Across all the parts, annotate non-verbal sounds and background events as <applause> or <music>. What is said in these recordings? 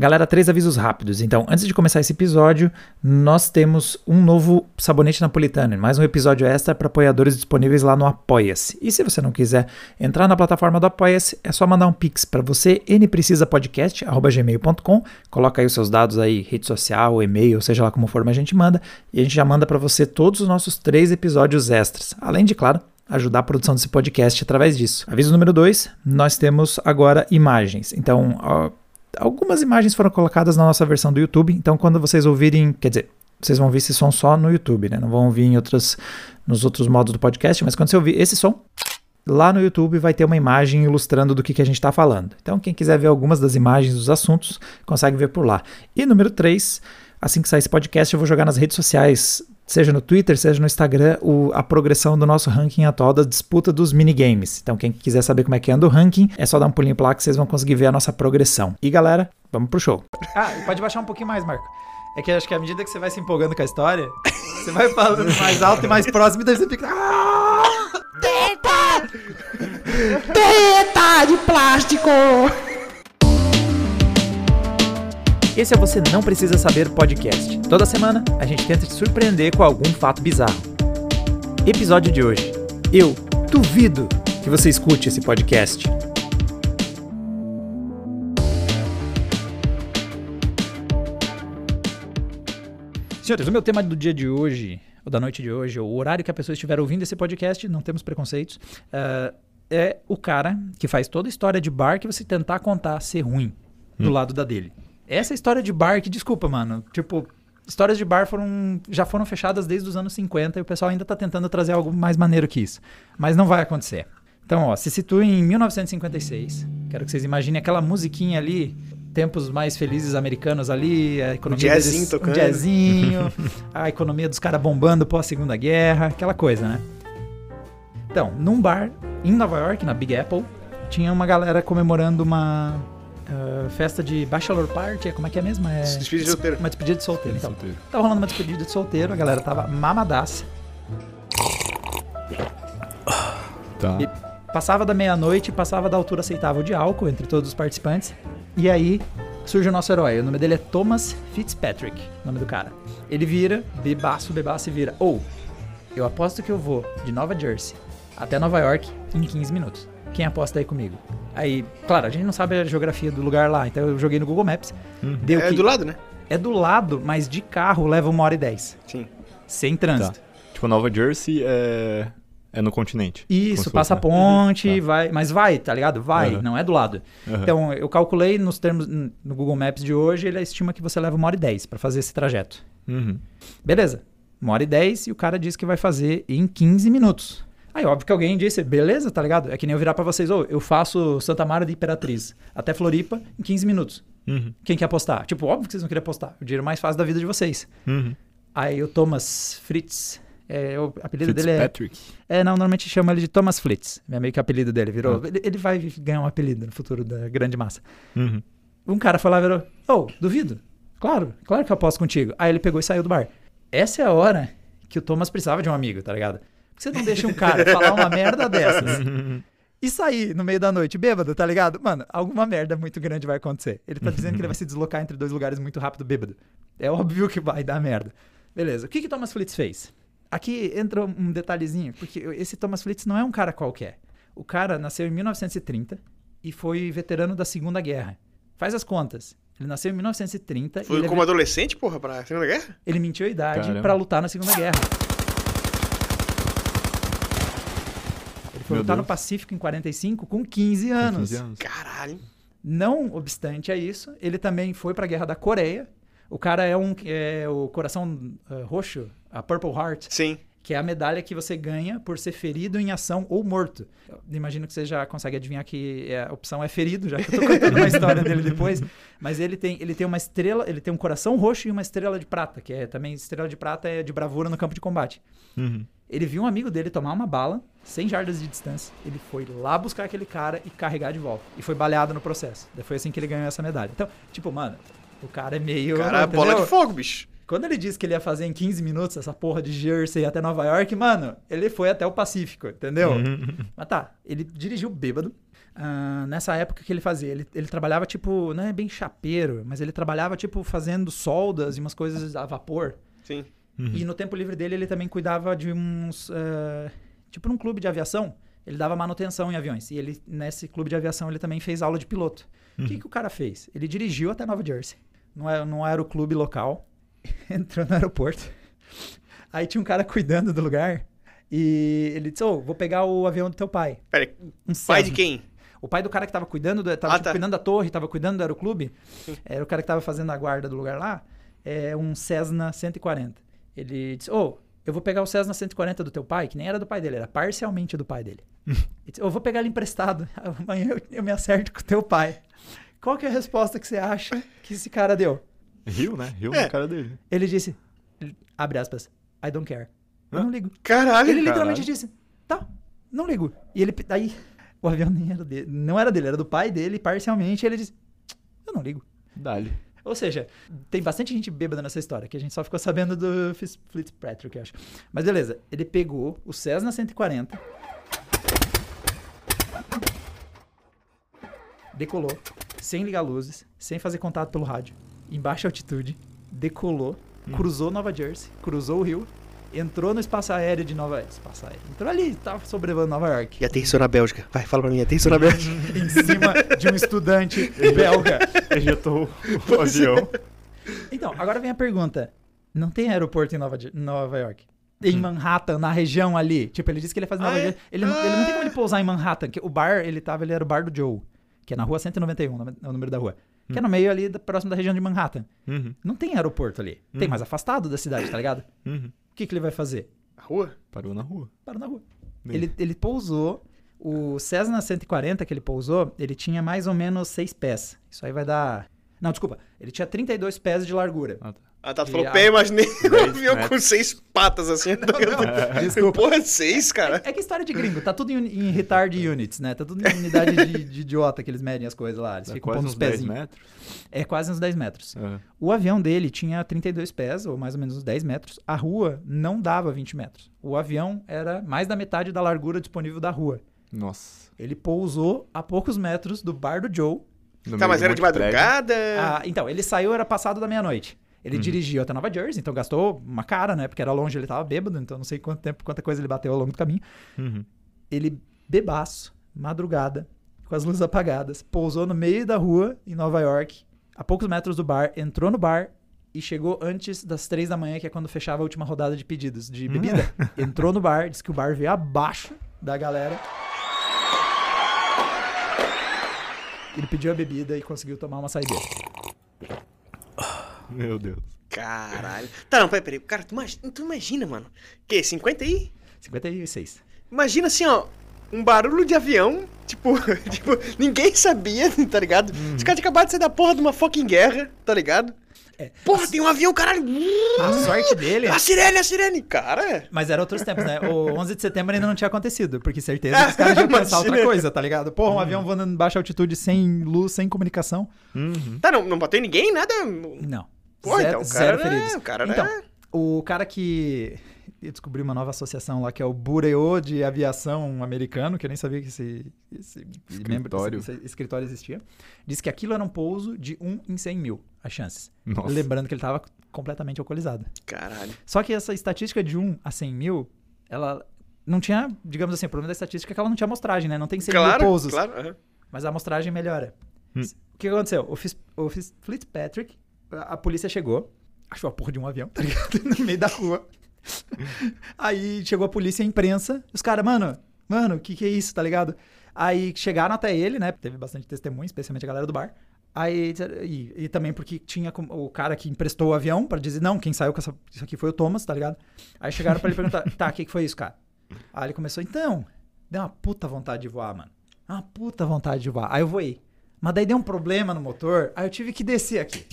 Galera, três avisos rápidos. Então, antes de começar esse episódio, nós temos um novo sabonete napolitano, mais um episódio extra para apoiadores disponíveis lá no Apoia-se. E se você não quiser entrar na plataforma do Apoia-se, é só mandar um pix para você, nprecisapodcast@gmail.com. Coloca aí os seus dados aí, rede social, e-mail, seja lá como for, mas a gente manda e a gente já manda para você todos os nossos três episódios extras. Além de, claro, ajudar a produção desse podcast através disso. Aviso número 2, nós temos agora imagens. Então, algumas imagens foram colocadas na nossa versão do YouTube, então quando vocês ouvirem, quer dizer, vocês vão ouvir esse som só no YouTube, né? Não vão ouvir em outros, nos outros modos do podcast, mas quando você ouvir esse som, lá no YouTube vai ter uma imagem ilustrando do que, que a gente está falando. Então, quem quiser ver algumas das imagens dos assuntos, consegue ver por lá. E número 3, assim que sair esse podcast, eu vou jogar nas redes sociais seja no Twitter, seja no Instagram, o, a progressão do nosso ranking atual da disputa dos minigames. Então, quem quiser saber como é que anda o ranking, é só dar um pulinho pra lá que vocês vão conseguir ver a nossa progressão. E galera, vamos pro show. Ah, pode baixar um pouquinho mais, Marco. É que acho que à medida que você vai se empolgando com a história, você vai falando mais alto e mais próximo, e daí você fica. Ah! Teta! Teta de plástico! Esse é Você Não Precisa Saber podcast. Toda semana a gente tenta te surpreender com algum fato bizarro. Episódio de hoje. Eu duvido que você escute esse podcast. Senhores, o meu tema do dia de hoje, ou da noite de hoje, ou o horário que a pessoa estiver ouvindo esse podcast, não temos preconceitos, uh, é o cara que faz toda a história de bar que você tentar contar ser ruim do Hum. lado da dele. Essa história de bar que, desculpa, mano, tipo, histórias de bar foram já foram fechadas desde os anos 50 e o pessoal ainda tá tentando trazer algo mais maneiro que isso. Mas não vai acontecer. Então, ó, se situa em 1956. Quero que vocês imaginem aquela musiquinha ali, tempos mais felizes americanos ali, a economia jazzinho deles, tocando. um jazzinho, a economia dos caras bombando pós Segunda Guerra, aquela coisa, né? Então, num bar em Nova York, na Big Apple, tinha uma galera comemorando uma ah, festa de bachelor party, como é que é mesmo? É Despedida de solteiro. Uma despedida de solteiro. Então, Solteiro. tava rolando uma despedida de solteiro, a galera tava mamadaça. Tá. E passava da meia-noite, passava da altura aceitável de álcool entre todos os participantes. E aí surge o nosso herói. O nome dele é Thomas Fitzpatrick, nome do cara. Ele vira, bebaço, bebaço e vira. Ou, eu aposto que eu vou de Nova Jersey até Nova York em 15 minutos. Quem aposta aí comigo? Aí, claro, a gente não sabe a geografia do lugar lá, então eu joguei no Google Maps. Deu É que do lado, né? é do lado, mas de carro leva uma hora e dez. Sim. Sem trânsito. Tipo, Nova Jersey é, é no continente. Isso, passa fosse, né? ponte, Tá. vai. Mas vai, tá ligado? Vai, Aham. não é do lado. Aham. Então, eu calculei nos termos no Google Maps de hoje, ele estima que você leva uma hora e dez pra fazer esse trajeto. Uhum. Beleza. Uma hora e dez e o cara disse que vai fazer em 15 minutos. Aí, óbvio que alguém disse, beleza, tá ligado? É que nem eu virar pra vocês, ô, eu faço Santa Mara de Imperatriz até Floripa em 15 minutos. Uhum. Quem quer apostar? Tipo, óbvio que vocês não queriam apostar. O dinheiro mais fácil da vida de vocês. Uhum. Aí o Thomas Fritz, é, o apelido dele é Fitzpatrick. É, não, normalmente chama ele de Thomas Flitz. É meio que o apelido dele, virou. Ah. Ele, ele vai ganhar um apelido no futuro da grande massa. Uhum. Um cara foi lá e virou, oh, duvido. Claro, claro que eu aposto contigo. Aí ele pegou e saiu do bar. Essa é a hora que o Thomas precisava de um amigo, tá ligado? Porque você não deixa um cara falar uma merda dessas <laughs> e sair no meio da noite bêbado, tá ligado? Mano, alguma merda muito grande vai acontecer. Ele tá dizendo que ele vai se deslocar entre dois lugares muito rápido bêbado. É óbvio que vai dar merda. Beleza. O que que Thomas Flitz fez? Aqui entra um detalhezinho, porque esse Thomas Flitz não é um cara qualquer. O cara nasceu em 1930 e foi veterano da Segunda Guerra. Faz as contas. Ele nasceu em 1930 e Foi ele, é como ve- adolescente, porra, pra Segunda Guerra? ele mentiu a idade pra lutar na Segunda Guerra. Foi Meu lutar no Deus. Pacífico em 45 com 15 anos. 15 anos. Caralho. Não obstante a isso, ele também foi para a Guerra da Coreia. O cara é um é o coração eh, roxo, a Purple Heart, Sim. Que é a medalha que você ganha por ser ferido em ação ou morto. Eu imagino que você já consegue adivinhar que é- a opção é ferido, já que eu tô contando uma história dele depois. Mas ele tem, ele tem uma estrela, ele tem um coração roxo e uma estrela de prata, que é também estrela de prata é de bravura no campo de combate. Uhum. Ele viu um amigo dele tomar uma bala, 100 jardas de distância. Ele foi lá buscar aquele cara e carregar de volta. E foi baleado no processo. Daí foi assim que ele ganhou essa medalha. Então, tipo, mano, o cara é meio. Cara, bola entendeu? de fogo, bicho. Quando ele disse que ele ia fazer em 15 minutos essa porra de Jersey até Nova York, mano, ele foi até o Pacífico, entendeu? Uhum. Mas tá, ele dirigiu bêbado. Ah, nessa época, o que ele fazia? Ele, ele trabalhava, tipo, não é bem chapeiro, mas ele trabalhava, tipo, fazendo soldas e umas coisas a vapor. Sim. E no tempo livre dele, ele também cuidava de uns. eh, tipo, num clube de aviação, ele dava manutenção em aviões. E ele, nesse clube de aviação, ele também fez aula de piloto. O que, que o cara fez? Ele dirigiu até Nova Jersey. Não era, não era o clube local. <laughs> Entrou no aeroporto. Aí tinha um cara cuidando do lugar. E ele disse: Ô, vou pegar o avião do teu pai. Pera aí, Um pai de quem? O pai do cara que tava cuidando, do, tava Ah, tipo, tá. cuidando da torre, tava cuidando do aeroclube, era o cara que tava fazendo a guarda do lugar lá, é um Cessna 140. Ele disse, ô, eu vou pegar o Cessna 140 do teu pai, que nem era do pai dele, era parcialmente do pai dele. <laughs> Ele disse, eu vou pegar ele emprestado, <laughs> amanhã eu, eu me acerto com o teu pai. Qual que é a resposta que você acha que esse cara deu? Riu, né? Riu É. na cara dele. Ele disse, abre aspas, I don't care. Eu Hã? não ligo. Caralho. Ele literalmente caralho. disse, tá, não ligo. E ele, aí, o avião nem era dele, não era dele, era do pai dele, parcialmente, e ele disse, eu não ligo. Dali. Ou seja, tem bastante gente bêbada nessa história, que a gente só ficou sabendo do Fitz- Fitzpatrick, eu acho. Mas beleza, ele pegou o Cessna 140, decolou, sem ligar luzes, sem fazer contato pelo rádio, em baixa altitude, decolou, cruzou Nova Jersey, cruzou o rio, entrou no espaço aéreo de Nova... Espaço aéreo. Entrou ali, tava sobrevoando Nova York. E aterrissou na Bélgica. Vai, fala pra mim, aterrissou na Bélgica. <laughs> em cima de um estudante <laughs> belga. Ejetou o <laughs> avião. Então, agora vem a pergunta. Não tem aeroporto em Nova, Nova York? Em Manhattan, na região ali. Tipo, ele disse que ele ia fazer Ah, Nova é? Jersey. Ele, não- ele não tem como ele pousar em Manhattan. Que o bar, ele tava, ele era o bar do Joe. Que é na rua 191, no- é o número da rua. Que é no meio ali, da- próximo da região de Manhattan. Uhum. Não tem aeroporto ali. Tem mais afastado da cidade, tá ligado? Uhum. O que, que ele vai fazer? A rua? Parou na rua. Parou na rua. Bem. Ele, ele pousou. O Cessna 140 que ele pousou, ele tinha mais ou menos 6 pés. Isso aí vai dar. Não, desculpa. Ele tinha 32 pés de largura. Ah, tá. Tu E falou a- pé, imaginei <laughs> um avião com seis patas assim. <laughs> Desculpa. Porra, seis, cara. É que história de gringo, tá tudo em, em retard units, né? Tá tudo em unidade de, <laughs> de idiota que eles medem as coisas lá. Eles Dá ficam pondo uns 10 pezinhos. metros. É quase uns 10 metros. É. O avião dele tinha 32 pés, ou mais ou menos uns 10 metros. A rua não dava 20 metros. O avião era mais da metade da largura disponível da rua. Nossa. Ele pousou a poucos metros do bar do Joe. No Tá, mas era de madrugada? Ah, então, ele saiu, era passado da meia-noite. Ele dirigiu até Nova Jersey, então gastou uma cara, né? Porque era longe, ele tava bêbado, então não sei quanto tempo, quanta coisa ele bateu ao longo do caminho. Uhum. Ele, bebaço, madrugada, com as luzes apagadas, pousou no meio da rua, em Nova York, a poucos metros do bar, entrou no bar e chegou antes das três da manhã, que é quando fechava a última rodada de pedidos de bebida. <laughs> entrou no bar, disse que o bar veio abaixo da galera. Ele pediu a bebida e conseguiu tomar uma saideira. <laughs> Meu Deus. Caralho. Tá, não, peraí, peraí. Cara, tu imagina, tu imagina, mano. Que, 50 aí? 56. Imagina assim, ó. Um barulho de avião, tipo, <laughs> tipo, ninguém sabia, tá ligado? Os caras tinham acabado de sair da porra de uma fucking guerra, tá ligado? É, Porra, tem um avião, caralho! a sorte dele. A sirene, a sirene! Cara, Mas era outros tempos, né? O <laughs> 11 de setembro ainda não tinha acontecido, porque certeza que os caras iam pensar outra coisa, tá ligado? Porra, um avião voando em baixa altitude, sem luz, sem comunicação. Uhum. tá, não, não bateu em ninguém, nada. Não. Pô, zero, então o zero cara, feridos. né, o cara, então, né? o cara que... Eu descobri uma nova associação lá, que é o Bureau de Aviação Americano, que eu nem sabia que esse, esse Escritório. esse, esse escritório existia. Disse que aquilo era um pouso de 1 em 100 mil, as chances. Nossa. Lembrando que ele estava completamente alcoolizado. Caralho. Só que essa estatística de 1 a 100 mil, ela não tinha, digamos assim, o problema da estatística é que ela não tinha amostragem, né? Não tem 100 Claro, mil pousos. claro. aham. Mas a amostragem melhora. Hum. O que aconteceu? O, Fis- o Fis- Fitzpatrick, a, polícia chegou, achou a porra de um avião, <laughs> tá ligado? No meio da rua. <laughs> Aí chegou a polícia e a imprensa. Os caras, mano, mano, o que que é isso, tá ligado? Aí chegaram até ele, né? Teve bastante testemunho, especialmente a galera do bar. Aí, e, e também porque tinha o cara que emprestou o avião pra dizer, não, quem saiu com essa, isso aqui foi o Thomas, tá ligado? Aí chegaram pra ele perguntar, tá, o que, que foi isso, cara? Aí ele começou, então, deu uma puta vontade de voar, mano. Uma puta vontade de voar. Aí eu voei. Mas daí deu um problema no motor, aí eu tive que descer aqui.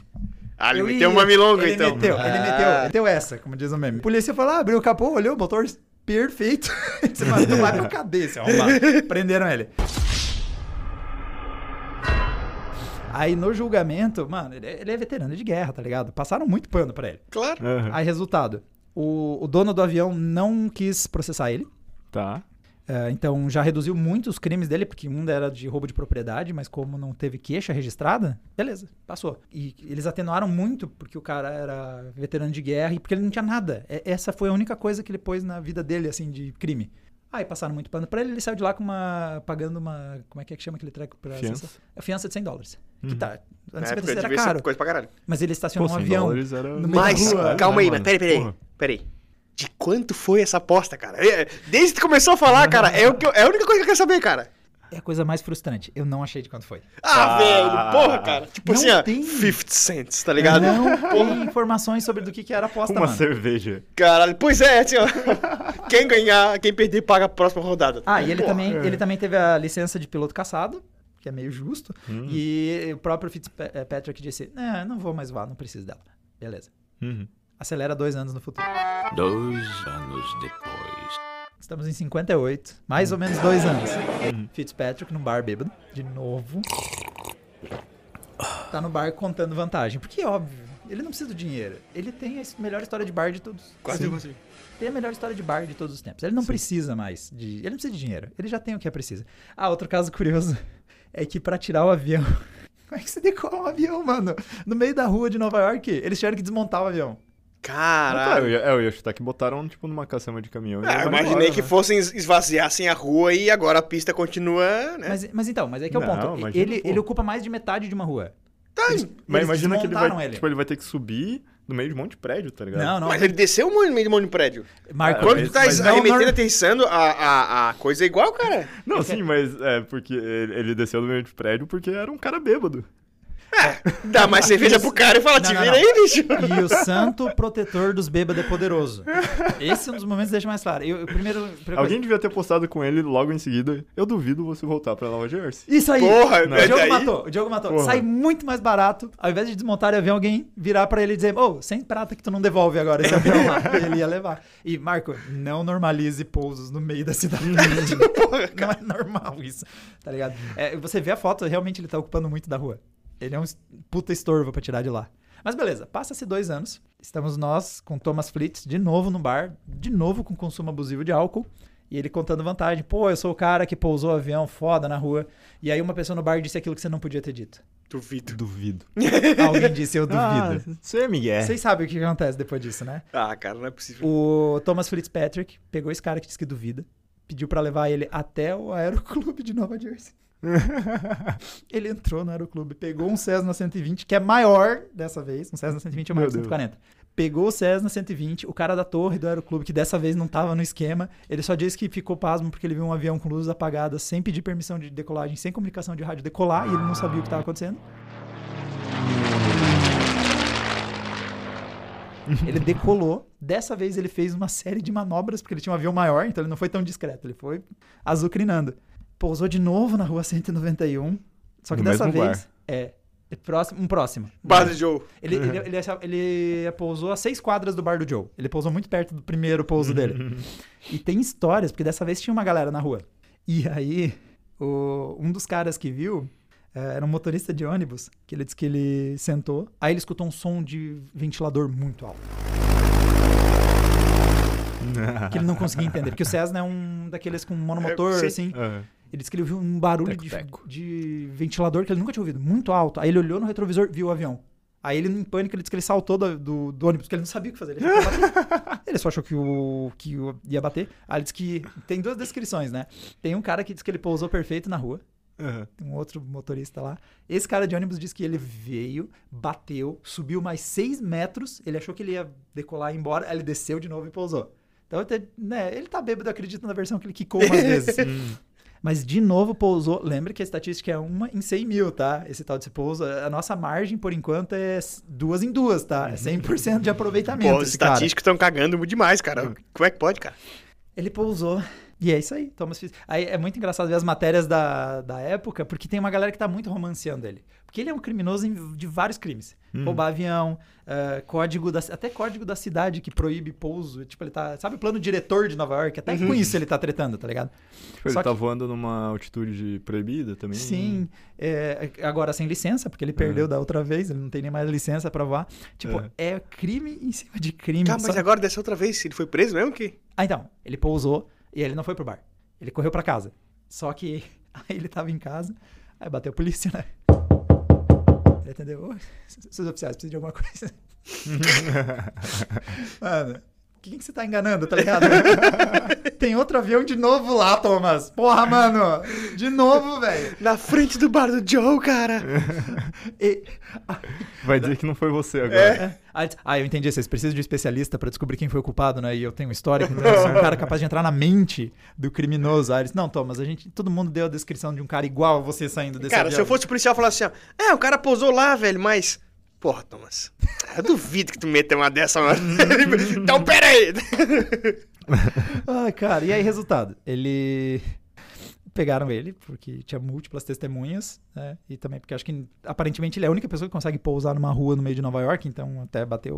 Ah, ele Eu meteu ia- uma milonga, ele então. Meteu, Ele Ah. meteu, meteu essa, como diz o meme. A polícia falou, ah, abriu o capô, olhou o motor perfeito. <laughs> Você tu vai pra arrombado. Prenderam ele. Aí no julgamento, mano, ele é, ele é veterano de guerra, tá ligado? Passaram muito pano pra ele. Claro. Aham. Aí, resultado, o, o dono do avião não quis processar ele. Tá. É, então já reduziu muito os crimes dele, porque um era de roubo de propriedade, mas como não teve queixa registrada, beleza, passou. E eles atenuaram muito porque o cara era veterano de guerra e porque ele não tinha nada. É- essa foi a única coisa que ele pôs na vida dele, assim, de crime. Aí passaram muito pano pra ele, ele saiu de lá com uma. pagando uma. Como é que é que chama aquele treco pra Fiança? A fiança de 100 dólares. Que Uhum. tá. Na Antes época era caro. coisa pra caralho. Mas ele estacionou Pô, um 100 avião. era... no meio da Mas, rua, calma né, aí, mano? mas peraí, peraí. Porra. Peraí. De quanto foi essa aposta, cara? É, Desde que começou a falar, cara, é, o que eu- é a única coisa que eu quero saber, cara. É a coisa mais frustrante. Eu não achei de quanto foi. Ah, Ah. velho, porra, cara. Tipo Não assim, ó, tem. 50 cents, tá ligado? Não tem informações sobre do que, que era a aposta, Uma mano. cerveja. Caralho, pois é, assim, ó. Quem ganhar, quem perder, paga a próxima rodada. Ah, e ele Porra. também, ele também teve a licença de piloto caçado, que é meio justo. Hum. E o próprio Fitzpatrick disse: Não, não vou mais voar, não preciso dela. Beleza. Uhum. Acelera dois anos no futuro. Dois anos depois. Estamos em 58, mais ou menos dois anos. Fitzpatrick no bar bêbado, de novo. Tá no bar contando vantagem. Porque, óbvio, ele não precisa do dinheiro. Ele tem a melhor história de bar de todos. Quase Sim. assim. Tem a melhor história de bar de todos os tempos. Ele não precisa mais de. Ele não precisa de dinheiro. Ele já tem o que é preciso. Ah, outro caso curioso <laughs> é que pra tirar o avião. <laughs> Como é que você decola um avião, mano? No meio da rua de Nova York, eles tiveram que desmontar o avião. Eu, Caralho. ia, é, eu ia chutar que botaram, tipo, numa caçamba de caminhão. Ah, eu imaginei embora, que né? fossem es- esvaziassem a rua e agora a pista continua, né? Mas, mas então, mas é que é o Não, ponto. imagina, Ele, pô. ele ocupa mais de metade de uma rua. Tá, Eles- Mas eles imagina que ele desmontaram vai, ele. tipo, ele vai ter que subir no meio de um monte de prédio, tá ligado? Não, não. mas ele desceu no meio de um monte de prédio. Marco, Quando mas- tu tá mas não, arremetendo não- a, a, a coisa é igual, cara. Não, sim, mas é porque ele, ele desceu no meio de prédio porque era um cara bêbado. Dá mais cerveja pro cara e fala, Não, te não, vira não. aí, bicho. E o santo protetor dos bêbados é poderoso. Esse é um dos momentos que deixa mais claro. Eu, eu primeiro, primeira Alguém coisa- devia ter postado com ele logo em seguida. Eu duvido você voltar pra Nova Jersey. Isso aí! Porra, o mas Diogo daí- matou, o Diogo matou. Porra. Sai muito mais barato, ao invés de desmontar o avião, alguém virar pra ele e dizer, ô, sem prata que tu não devolve agora esse avião lá. <laughs> ele ia levar. E, Marco, não normalize pousos no meio da cidade. <laughs> não é normal isso, tá ligado? É, você vê a foto, realmente ele tá ocupando muito da rua. Ele é um puta estorvo pra tirar de lá. Mas beleza, passa-se dois anos. Estamos nós com Thomas Flitz de novo no bar, de novo com consumo abusivo de álcool. E ele contando vantagem. Pô, eu sou o cara que pousou o avião foda na rua. E aí uma pessoa no bar disse aquilo que você não podia ter dito. Duvido. Duvido. <laughs> Alguém disse, eu duvido. Ah, você é Miguel. Vocês sabem o que acontece depois disso, né? Ah, cara, não é possível. O Thomas Fitzpatrick pegou esse cara que disse que duvida, pediu pra levar ele até o Aeroclube de Nova Jersey. <laughs> ele entrou no Aeroclube, pegou um Cessna 120, que é maior dessa vez, um Cessna 120 é maior que Deus. 140. Pegou o Cessna 120, o cara da torre do Aeroclube, que dessa vez não tava no esquema, ele só disse que ficou pasmo porque ele viu um avião com luzes apagadas, sem pedir permissão de decolagem, sem comunicação de rádio decolar, e ele não sabia o que estava acontecendo. Ele decolou. Dessa vez ele fez uma série de manobras, porque ele tinha um avião maior, então ele não foi tão discreto. Ele foi azucrinando. Pousou de novo na rua 191. Só que No dessa vez. bar. É. é próximo, um próximo. Bar do Joe. <laughs> Ele, ele, ele, ele pousou a seis quadras do bar do Joe. Ele pousou muito perto do primeiro pouso dele. <laughs> E tem histórias, porque dessa vez tinha uma galera na rua. E aí, o- um dos caras que viu eh, era um motorista de ônibus, que ele disse que ele sentou. Aí ele escutou um som de ventilador muito alto. <laughs> Que ele não conseguia entender. Porque o Cessna é um daqueles com monomotor, É, sim. assim. É. Ele disse que ele ouviu um barulho de, Teco-teco. de ventilador que ele nunca tinha ouvido, muito alto. Aí ele olhou no retrovisor, viu o avião. Aí ele, em pânico, ele disse que ele saltou do, do, do ônibus, porque ele não sabia o que fazer. Ele. <laughs> Ele só achou que, o, que o, ia bater. Aí ele disse que. Tem duas descrições, né? Tem um cara que diz que ele pousou perfeito na rua. Aham. Um outro motorista lá. Esse cara de ônibus disse que ele veio, bateu, subiu mais seis metros. Ele achou que ele ia decolar e ir embora. Aí ele desceu de novo e pousou. Então, né, ele tá bêbado, acredito na versão que ele quicou umas <laughs> vezes. Mas de novo pousou. Lembra que a estatística é uma em 100 mil, tá? Esse tal de pouso. A nossa margem, por enquanto, é duas em duas, tá? É 100% de aproveitamento. Pô, os estatísticos estão cagando demais, cara. Como é que pode, cara? Ele pousou. E é isso aí, Thomas Fitz. Aí é muito engraçado ver as matérias da, da época, porque tem uma galera que tá muito romanceando ele. Porque ele é um criminoso de vários crimes. Roubar avião, eh, código da, até código da cidade que proíbe pouso. Tipo, ele tá. Sabe o plano diretor de Nova York? Até com isso ele tá tretando, tá ligado? Tipo, ele Só tá que- voando numa altitude proibida também. Sim, é, agora sem licença, porque ele perdeu da outra vez, ele não tem nem mais licença pra voar. Tipo, é, crime em cima de crime. Tá, mas Só- agora dessa outra vez, ele foi preso mesmo que? Ah, então, ele pousou e ele não foi pro bar. Ele correu pra casa. Só que <laughs> aí ele tava em casa, aí bateu a polícia, né? "Oi, <laughs> seus oficiais, precisam de alguma coisa? <laughs> Mano, quem que você tá enganando, tá ligado? <laughs> Tem outro avião de novo lá, Thomas. Porra, mano. De novo, velho. Na frente do bar do Joe, cara. <laughs> E- Vai dizer que não foi você agora. É. Ah, diz- Ah, eu entendi. Vocês precisam de um especialista pra descobrir quem foi o culpado, né? E eu tenho um histórico, então eu sou um cara capaz de entrar na mente do criminoso. Aí eles, não, Thomas, a gente, todo mundo deu a descrição de um cara igual a você saindo desse Cara, avião. se eu fosse policial, eu falasse assim, ó. É, o cara posou lá, velho, mas... Porra, Thomas, eu duvido que tu meta uma dessa, mano. <laughs> então, pera aí. Ai, cara, e aí, resultado? Ele. Pegaram ele, porque tinha múltiplas testemunhas, né? E também porque acho que aparentemente ele é a única pessoa que consegue pousar numa rua no meio de Nova York, então até bateu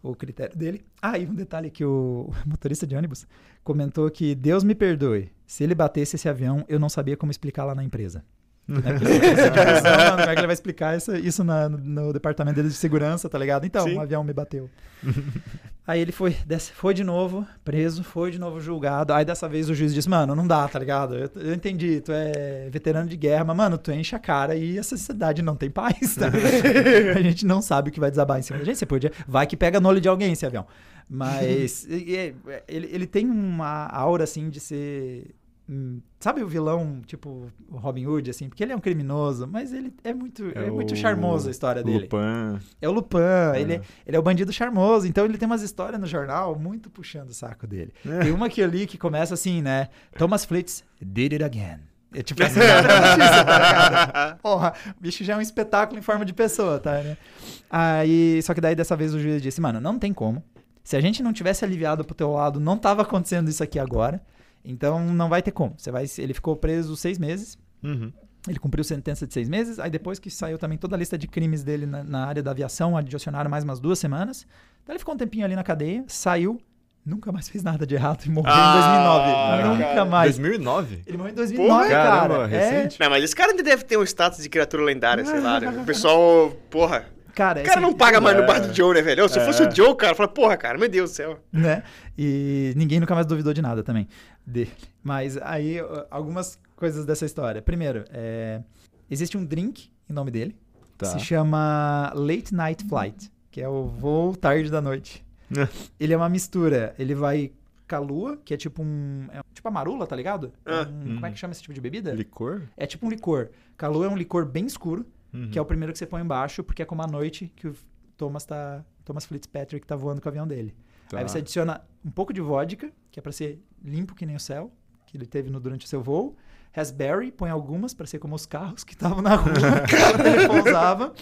o, o critério dele. Ah, e um detalhe que o <laughs> motorista de ônibus comentou que Deus me perdoe, se ele batesse esse avião, eu não sabia como explicar lá na empresa. Né? Como é que ele vai explicar isso, isso na- no departamento dele de segurança, tá ligado? Então, Sim. um avião me bateu. Aí ele foi, desce- foi de novo, preso, foi de novo julgado. Aí dessa vez o juiz disse, mano, não dá, tá ligado? Eu, eu entendi, tu é veterano de guerra, mas, mano, tu enche a cara e essa cidade não tem paz, tá? <laughs> a gente não sabe o que vai desabar em cima da gente. Você podia. Vai que pega no olho de alguém esse avião. Mas ele, ele tem uma aura assim de ser. Hum, Sabe o vilão, tipo o Robin Hood, assim? Porque ele é um criminoso, mas ele é muito, é muito o charmoso a história dele. Lupin. É o Lupin, ele, é, ele é o bandido charmoso, então ele tem umas histórias no jornal muito puxando o saco dele. Tem uma que eu li que começa assim, né? Thomas Flitz did it again. É tipo <laughs> assim, notícia, tá? Porra, o bicho já é um espetáculo em forma de pessoa, tá, né? Aí, só que daí dessa vez o juiz disse, mano, não tem como. Se a gente não tivesse aliviado pro teu lado, não tava acontecendo isso aqui agora. Então não vai ter como. Você vai, ele ficou preso seis meses. Uhum. Ele cumpriu sentença de seis meses, aí depois que saiu também toda a lista de crimes dele na, na área da aviação, adicionaram mais umas duas semanas. Então ele ficou um tempinho ali na cadeia, saiu, nunca mais <laughs> fez nada de errado e morreu Ah, em 2009. Nunca cara. mais. 2009? Ele morreu em 2009, cara. Caramba, é, recente. Não, mas esse cara ainda deve ter um status de criatura lendária, sei lá, né? O pessoal, porra... cara, O cara não paga mais no bar do Joe, né, velho? Se É. fosse o Joe, cara, fala, porra, cara, meu Deus do céu. né? E ninguém nunca mais duvidou de nada também dele. Mas aí, algumas coisas dessa história. Primeiro, é, existe um drink em nome dele, Tá. se chama Late Night Flight, que é o voo tarde da noite. <laughs> ele é uma mistura, ele vai com a lua, que é tipo um... É tipo a marula, tá ligado? É Ah. um- Como é que chama esse tipo de bebida? Licor? É tipo um licor. Calua é um licor bem escuro, Uhum. que é o primeiro que você põe embaixo, porque é como a noite que o Thomas tá. Thomas Fitzpatrick tá voando com o avião dele. Tá. Aí você adiciona um pouco de vodka, que é pra ser limpo que nem o céu, que ele teve no, durante o seu voo. Raspberry, põe algumas pra ser como os carros que estavam na rua <laughs> quando <laughs> ele pousava.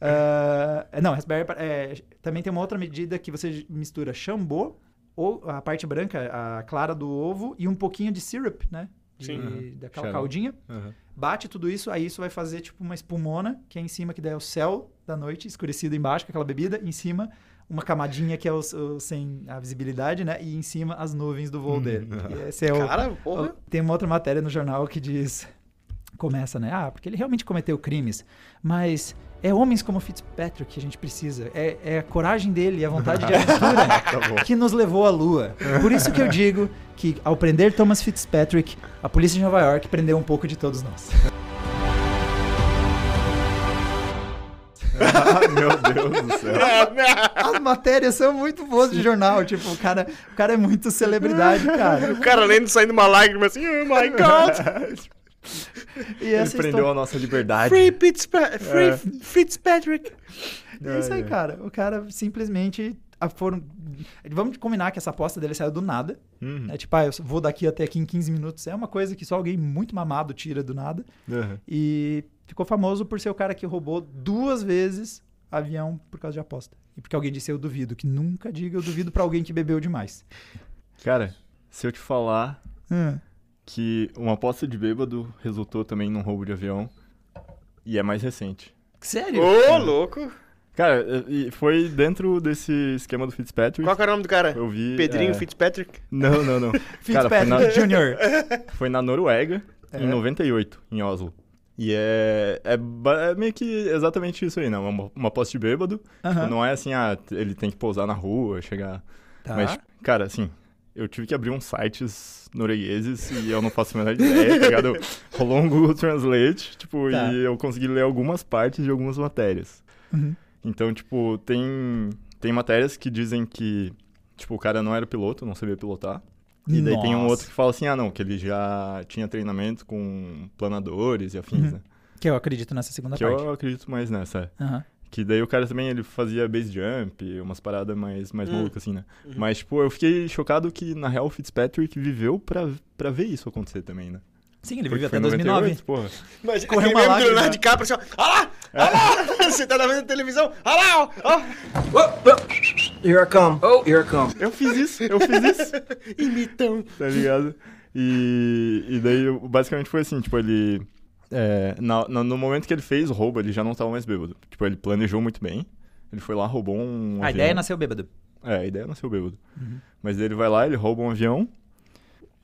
Ah, não, raspberry é, também tem uma outra medida que você mistura chambô, ou a parte branca, a clara do ovo, e um pouquinho de syrup, né? De, Sim. Uhum. Daquela Xarope. caldinha. Uhum. Bate tudo isso, aí isso vai fazer tipo uma espumona, que é em cima, que daí é o céu da noite, escurecido embaixo, com aquela bebida, em cima uma camadinha que é o, o- sem a visibilidade, né? E em cima as nuvens do voo Hum, dele. <laughs> esse é o, Cara, porra. tem uma outra matéria no jornal que diz. Começa, né? Ah, porque ele realmente cometeu crimes. Mas é homens como Fitzpatrick que a gente precisa. É, é a coragem dele e a vontade de <laughs> aventura <laughs> Tá que nos levou à lua. Por isso que eu digo que, ao prender Thomas Fitzpatrick, a polícia de Nova York prendeu um pouco de todos nós. Ah, <laughs> meu Deus do céu. As matérias são muito boas de jornal. Tipo, o cara, o cara é muito celebridade, cara. O cara lendo saindo uma lágrima assim, oh my god. E Ele prendeu história- a nossa liberdade. Free, Fitzpa Free É. Fitzpatrick. É isso aí, ai. cara. O cara simplesmente foram. Vamos combinar que essa aposta dele saiu do nada. Uhum. É tipo, ah, eu vou daqui até aqui em 15 minutos. É uma coisa que só alguém muito mamado tira do nada. Uhum. E ficou famoso por ser o cara que roubou duas vezes avião por causa de aposta. E porque alguém disse eu duvido, que nunca diga eu duvido pra alguém que bebeu demais. Cara, se eu te falar Hum. que uma aposta de bêbado resultou também num roubo de avião e é mais recente. Sério? Ô, louco. Cara, e foi dentro desse esquema do Fitzpatrick. Qual que é o nome do cara? Eu vi. Pedrinho é, Fitzpatrick? Não, não, não. <laughs> Cara, foi Fitzpatrick na, Jr. <laughs> foi na Noruega, É. em 98, em Oslo. E é, é, é meio que exatamente isso aí, né? Uma, uma aposta de bêbado. Aham. Não é assim, ah, ele tem que pousar na rua, chegar. Tá. Mas, cara, assim, eu tive que abrir uns sites noruegueses e eu não faço a menor ideia, tá ligado? Rolou um Google Translate, tipo, Tá. e eu consegui ler algumas partes de algumas matérias. Uhum. Então, tipo, tem, tem matérias que dizem que, tipo, o cara não era piloto, não sabia pilotar. E daí tem um Nossa. outro que fala assim, ah, não, que ele já tinha treinamento com planadores e afins, Uhum. né? Que eu acredito nessa segunda Que parte. eu acredito mais nessa, é. Aham. Que daí o cara também, ele fazia base jump, umas paradas mais, mais Hum. malucas, assim, né? Uhum. Mas, tipo, eu fiquei chocado que, na real, o Fitzpatrick viveu pra, pra ver isso acontecer também, né? Sim, ele viveu até em 2009. 98, porra. Imagina Correu aquele uma mesmo do lágrima. Leonardo DiCaprio assim, ó. Olha lá! Olha lá! <laughs> Você tá vendo televisão? Olha lá, ó! ó. Here I come. Oh, here I come. Eu fiz isso, eu fiz isso. <laughs> Imitão. tá ligado? E, e daí, basicamente, foi assim, tipo, ele... é, na- na- no momento que ele fez o roubo, ele já não tava mais bêbado. Tipo, ele planejou muito bem. Ele foi lá, roubou um A avião. ideia nasceu bêbado. É, a ideia nasceu bêbado. Uhum. Mas daí ele vai lá, ele rouba um avião.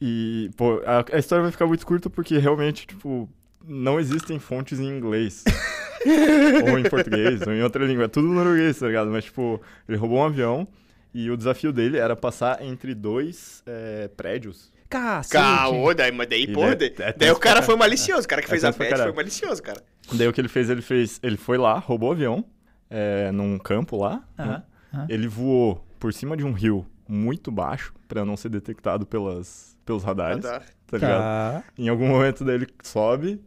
E, pô, a, a história vai ficar muito curta porque realmente, tipo, não existem fontes em inglês. <laughs> ou em português, ou em outra língua. É tudo norueguês, tá ligado? Mas, tipo, ele roubou um avião e o desafio dele era passar entre dois é, prédios. Cacete. Caô, daí, mas daí, E porra, é- daí, é daí o cara pra foi malicioso. O cara que É fez a bet foi malicioso, cara. Daí o que ele fez, ele fez. Ele foi lá, roubou o avião, é, num campo lá. né? Aham, aham. Ele voou por cima de um rio muito baixo pra não ser detectado pelas, pelos radares. Radar. Tá ligado? Tá. Em algum momento daí ele sobe,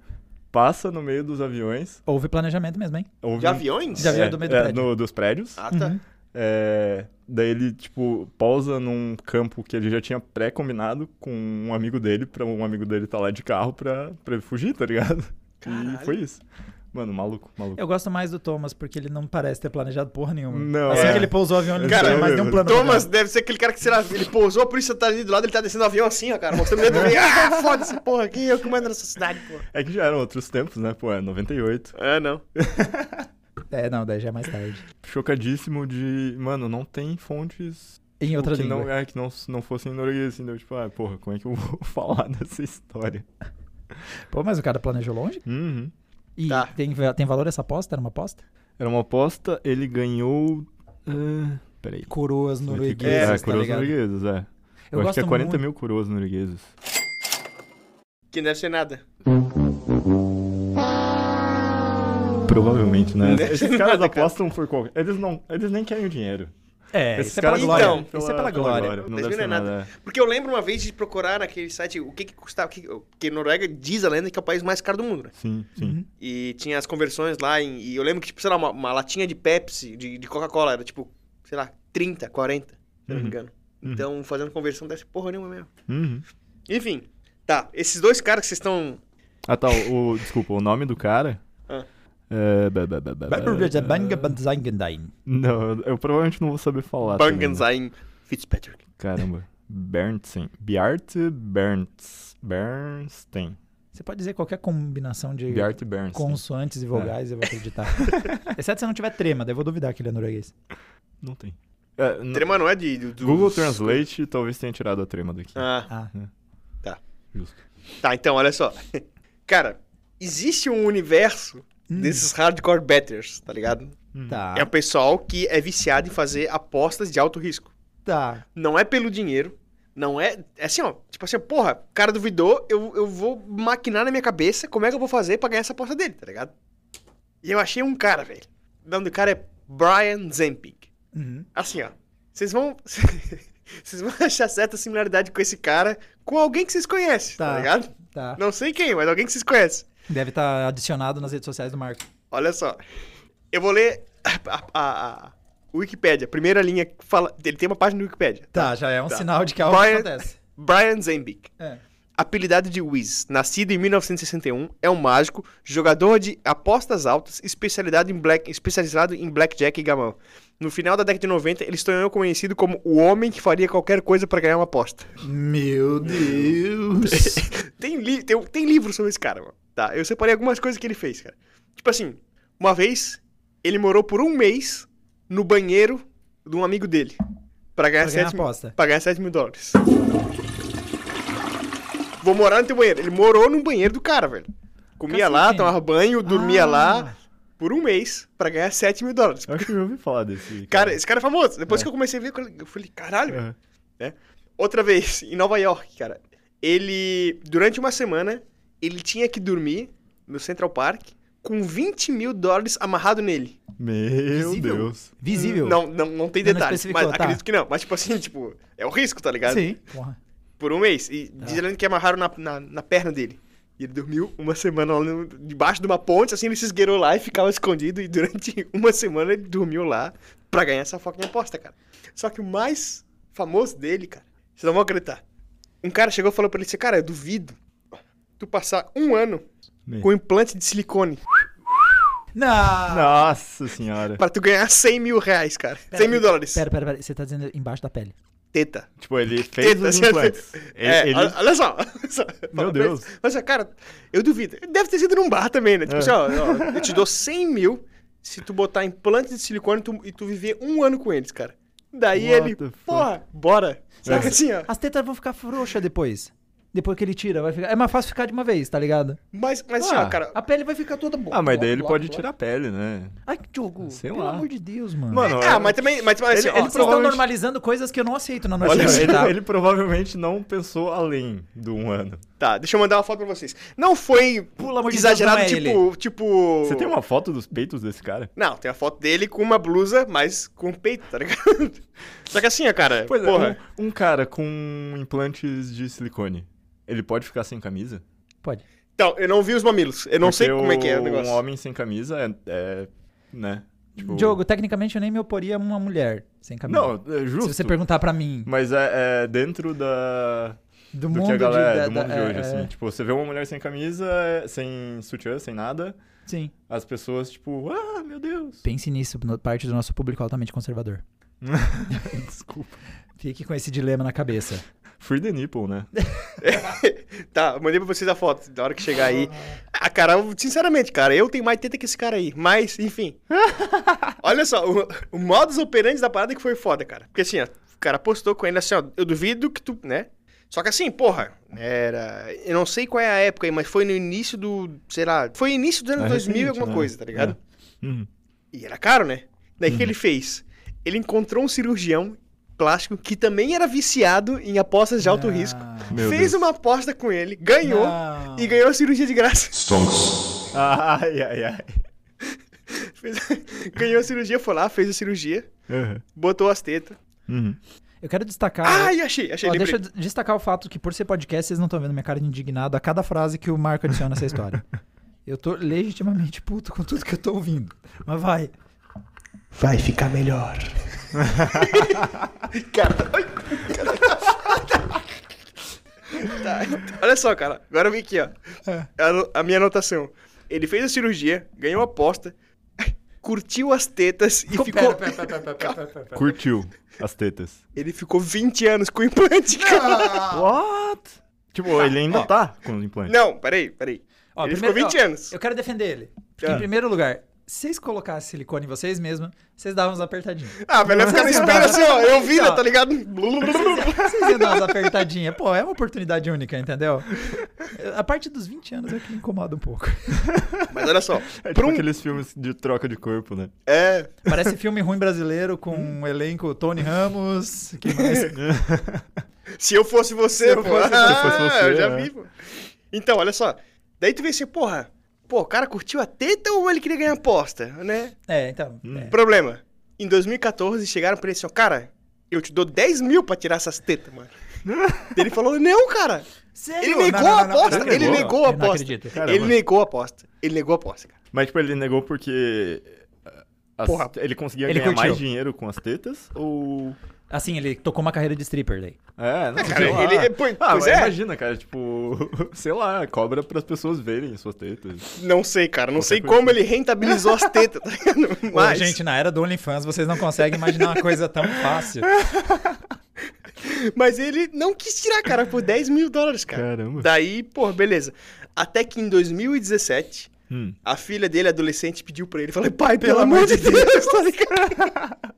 passa no meio dos aviões. Houve planejamento mesmo, hein? ouve De aviões? De avião é, do meio do é, prédio. no- dos prédios. Ah, tá. Uhum. É, daí ele, tipo, pausa num campo que ele já tinha pré-combinado com um amigo dele, pra um amigo dele tá lá de carro pra, pra ele fugir, tá ligado? Caralho. E foi isso. Mano, maluco, maluco. Eu gosto mais do Thomas, porque ele não parece ter planejado porra nenhuma. Não, assim é. que ele pousou o avião, ele Cara, não tinha mais nenhum plano. Thomas deve ser aquele cara que, sei lá, ele pousou, a polícia tá ali do lado, ele tá descendo o avião assim, ó, cara, mostrando o dedo dele. <laughs> Ah, foda-se, porra, quem é o que manda nessa cidade, porra? É que já eram outros tempos, né? Pô, é 98. É, não. <laughs> É, não, daí já é mais tarde. Chocadíssimo de. Mano, não tem fontes Em outra que língua. não é que não, não fossem em norueguês, assim, deu tipo, ah, porra, como é que eu vou <laughs> falar dessa história? Pô, mas o cara planejou longe? Uhum. E Tá. tem, tem valor essa aposta? Era uma aposta? Era uma aposta, ele ganhou. ah, peraí. Coroas norueguesas, É, tá coroas ligado? norueguesas, é. Eu, Eu, acho que é 40 muito... mil coroas norueguesas. Que não deve ser nada. Provavelmente, né? Esses caras apostam por qualquer. Eles não, eles nem querem o dinheiro. É, Esses isso é pela glória. Então, isso é pela glória. Não Mas deve não é ser nada. nada. Porque eu lembro uma vez de procurar naquele site o que que custava, que, que Noruega diz a lenda que é o país mais caro do mundo, né? Sim, sim. Uhum. E tinha as conversões lá, em- e eu lembro que, tipo, sei lá, uma, uma latinha de Pepsi, de, de Coca-Cola, era tipo, sei lá, 30, 40, se eu não me Uhum. engano. Uhum. Então, fazendo conversão ser porra nenhuma mesmo. Uhum. Enfim, tá, esses dois caras que vocês estão... Ah, tá. O, o- desculpa, o nome do cara. Ah. É. Não, eu, provavelmente não vou saber falar. também, né? Bangenzain Fitzpatrick. Caramba. Bernstein. Bjarte Bernts. Bernstein. Você pode dizer qualquer combinação de Bernstein. consoantes e vogais, eu vou acreditar. <laughs> Exceto se não tiver trema, daí eu vou duvidar que ele é norueguês. Não tem. É, n- Trema não é de... do- do- Google Translate talvez tenha tirado a trema daqui. Ah, Ah, Justo. tá, então, olha só. <laughs> Cara, existe um universo Hum. desses hardcore betters, tá ligado? tá. É o pessoal que é viciado em fazer apostas de alto risco. Tá. Não é pelo dinheiro, não é... É assim, ó, tipo assim, porra, o cara duvidou, eu, eu vou maquinar na minha cabeça como é que eu vou fazer pra ganhar essa aposta dele, tá ligado? E eu achei um cara, velho. O nome do cara é Brian Zempik. Uhum. Assim, ó, vocês vão... <laughs> Vocês vão achar certa similaridade com esse cara com alguém que vocês conhecem, tá, Tá. ligado? Tá. Não sei quem, mas alguém que vocês conhecem. Deve estar adicionado nas redes sociais do Marco. Olha só. Eu vou ler a, a, a- Wikipédia. Primeira linha fala. Ele tem uma página no Wikipédia. Tá, já é um Tá. sinal de que algo Brian- acontece. Brian Zembik. É. Apelidado de Wiz, nascido em 1961, é um mágico, jogador de apostas altas, especializado em, black, especializado em blackjack e gamão. No final da década de 90, ele se tornou conhecido como o homem que faria qualquer coisa pra ganhar uma aposta. Meu Deus. <laughs> Tem, li tem, tem livro sobre esse cara, mano. Tá, eu separei algumas coisas que ele fez, cara. Tipo assim, uma vez, ele morou por um mês no banheiro de um amigo dele. Pra ganhar, Pra ganhar 7, mil, pra ganhar 7 mil dólares. Vou morar no teu banheiro. Ele morou no banheiro do cara, velho. Comia Cacete. lá, tomava banho, dormia Ah. lá por um mês pra ganhar 7 mil dólares. Eu acho que eu ouvi falar desse. Cara, esse cara é famoso. Depois É. que eu comecei a ver, eu falei, caralho, velho. Aham. Outra vez, em Nova York, cara. Ele, durante uma semana, ele tinha que dormir no Central Park com 20 mil dólares amarrado nele. Meu Visível? Deus. Visível. Não, não, não tem Não detalhes, especificou, mas tá. acredito que não. Mas, tipo assim, tipo, é o risco, tá ligado? Sim. Porra. Por um mês. E dizendo que amarraram na, na, na perna dele. E ele dormiu uma semana lá no- debaixo de uma ponte, assim, ele se esgueirou lá e ficava escondido. E durante <laughs> uma semana ele dormiu lá pra ganhar essa fucking aposta, cara. Só que o mais famoso dele, cara, vocês não vão acreditar. Um cara chegou e falou pra ele assim, cara, eu duvido tu passar um ano Me- com implante de silicone Não. Nossa senhora. pra tu ganhar 100 mil reais, cara. 100 mil dólares. Pera, pera, pera. Você tá dizendo embaixo da pele. Teta. Tipo, ele fez Teta, os assim, implantes. Ele, É, ele- olha, olha só. olha <laughs> só. Meu Deus. Mas, cara, eu duvido. Deve ter sido num bar também, né? Tipo É. assim, ó, ó, eu te dou 100 mil se tu botar implante de silicone e tu, e tu viver um ano com eles, cara. Daí What ele, the fuck? porra, bora. Sabe É. assim, ó. As tetas vão ficar frouxas depois. Depois que ele tira, vai ficar. É mais fácil ficar de uma vez, tá ligado? Mas, mas assim, Ah. ó, cara. A pele vai ficar toda boa. Ah, mas daí ele pode tirar a pele, né? Ai, que jogo. Sei Pelo lá. amor de Deus, mano. Mano, Ah, é- mas também. Mas, mas, assim, Ele- ó, ele Vocês estão provavelmente- normalizando coisas que eu não aceito na Olha, notícia, ele, tá? ele provavelmente não pensou além do um ano. Tá, deixa eu mandar uma foto pra vocês. Não foi de exagerado, Deus, não é tipo, tipo. Você tem uma foto dos peitos desse cara? Não, tem a foto dele com uma blusa, mas com peito, tá ligado? <laughs> Só que assim, ó, cara. Pois porra. é, um, um cara com implantes de silicone, ele pode ficar sem camisa? Pode. Então, eu não vi os mamilos. Eu não sei Porque como é que é o negócio. Um homem sem camisa é, é né? Tipo, Diogo, tecnicamente eu nem me oporia a uma mulher sem camisa. Não, é justo. Se você perguntar pra mim Mas é, é dentro da... do, Do, mundo que a galera, de, da- do mundo da- de hoje, é, assim. Tipo, você vê uma mulher sem camisa, sem sutiã, sem nada, Sim. as pessoas, tipo, ah, meu Deus. Pense nisso, parte do nosso público altamente conservador. <laughs> <laughs> Desculpa. Fique com esse dilema na cabeça. Free the nipple, né? <laughs> Tá, mandei pra vocês a foto. Da hora que chegar aí. Ah, cara, eu- sinceramente, cara, eu tenho mais teta que esse cara aí. Mas, enfim. <laughs> Olha só, o, o modus operandi da parada que foi foda, cara. Porque assim, ó, o cara postou com ele assim, ó, eu duvido que tu, né? Só que assim, porra, era. Eu não sei qual é a época aí, mas foi no início do. Sei lá. Foi início do ano É 2000 e recente, alguma né? coisa, tá ligado? Uhum. E era caro, né? Daí o que ele fez? Ele encontrou um cirurgião plástico que também era viciado em apostas de alto risco. Meu fez Deus. uma aposta com ele, ganhou Não. e ganhou a cirurgia de graça. Ai, ai, ai. Fez- ganhou a cirurgia, foi lá, fez a cirurgia, Uhum. botou as tetas. Uhum. Eu quero destacar. Ai, achei, achei, Ó, deixa eu destacar o fato que, por ser podcast, vocês não estão vendo minha cara de indignado a cada frase que o Marco adiciona nessa história. <laughs> Eu tô legitimamente puto com tudo que eu tô ouvindo. Mas vai. Vai ficar melhor. <laughs> Cara, Tá, olha só, cara. Agora eu vi aqui, ó. A, no- a minha anotação. Ele fez a cirurgia, ganhou a aposta, curtiu as tetas e ficou. Curtiu as tetas. Ele ficou 20 anos com o implante, cara. What? Tipo, ele ainda tá com os implantes. Não, peraí, peraí. Ó, ele primeiro- ficou 20 ó, anos. Eu quero defender ele. Porque, Ah. em primeiro lugar, se vocês colocassem silicone em vocês mesmos, vocês davam umas apertadinhas. Ah, velho, vai ficar no espelho assim, ó. Eu vi, né, tá ligado? Vocês iam dar umas apertadinhas. Pô, é uma oportunidade única, entendeu? A partir dos 20 anos é que me incomoda um pouco. Mas olha só. <laughs> É tipo um- aqueles filmes de troca de corpo, né? É. Parece filme ruim brasileiro com um elenco Tony Ramos. Que mais? <laughs> Se eu fosse você, Se eu pô. fosse- <laughs> ah, se fosse você, eu já é. vi, pô. Então, olha só. Daí tu vê assim, porra. Pô, o cara curtiu a teta ou ele queria ganhar aposta, né? É, então. Hum. é. Problema. Em 2014 chegaram pra ele assim, ó, cara, eu te dou 10 mil pra tirar essas tetas, mano. <laughs> ele falou, não, cara. Sério? Ele negou Não, não, a aposta. ele Ele negou? a aposta. Ele negou a aposta. Ele negou a aposta, cara. Mas, tipo, ele negou porque. as- Porra. ele conseguia Ele ganhar curtiu. mais dinheiro com as tetas? Ou. Assim, ele tocou uma carreira de stripper daí. É, não, cara, sei lá. ele- pois- ah, pois mas é. imagina, cara, tipo, <laughs> sei lá, cobra pras pessoas verem suas tetas. Não sei, cara. Não Qualquer sei coisa como ele rentabilizou as tetas, tá ligado? <laughs> Ô, Mas, gente, na era do OnlyFans, vocês não conseguem imaginar uma coisa tão fácil. <laughs> mas ele não quis tirar, cara, por 10 mil dólares, cara. Caramba. Daí, pô, beleza. Até que em 2017, Hum. a filha dele, adolescente, pediu pra ele. Falei, pai, pelo, amor de Deus, tá ligado?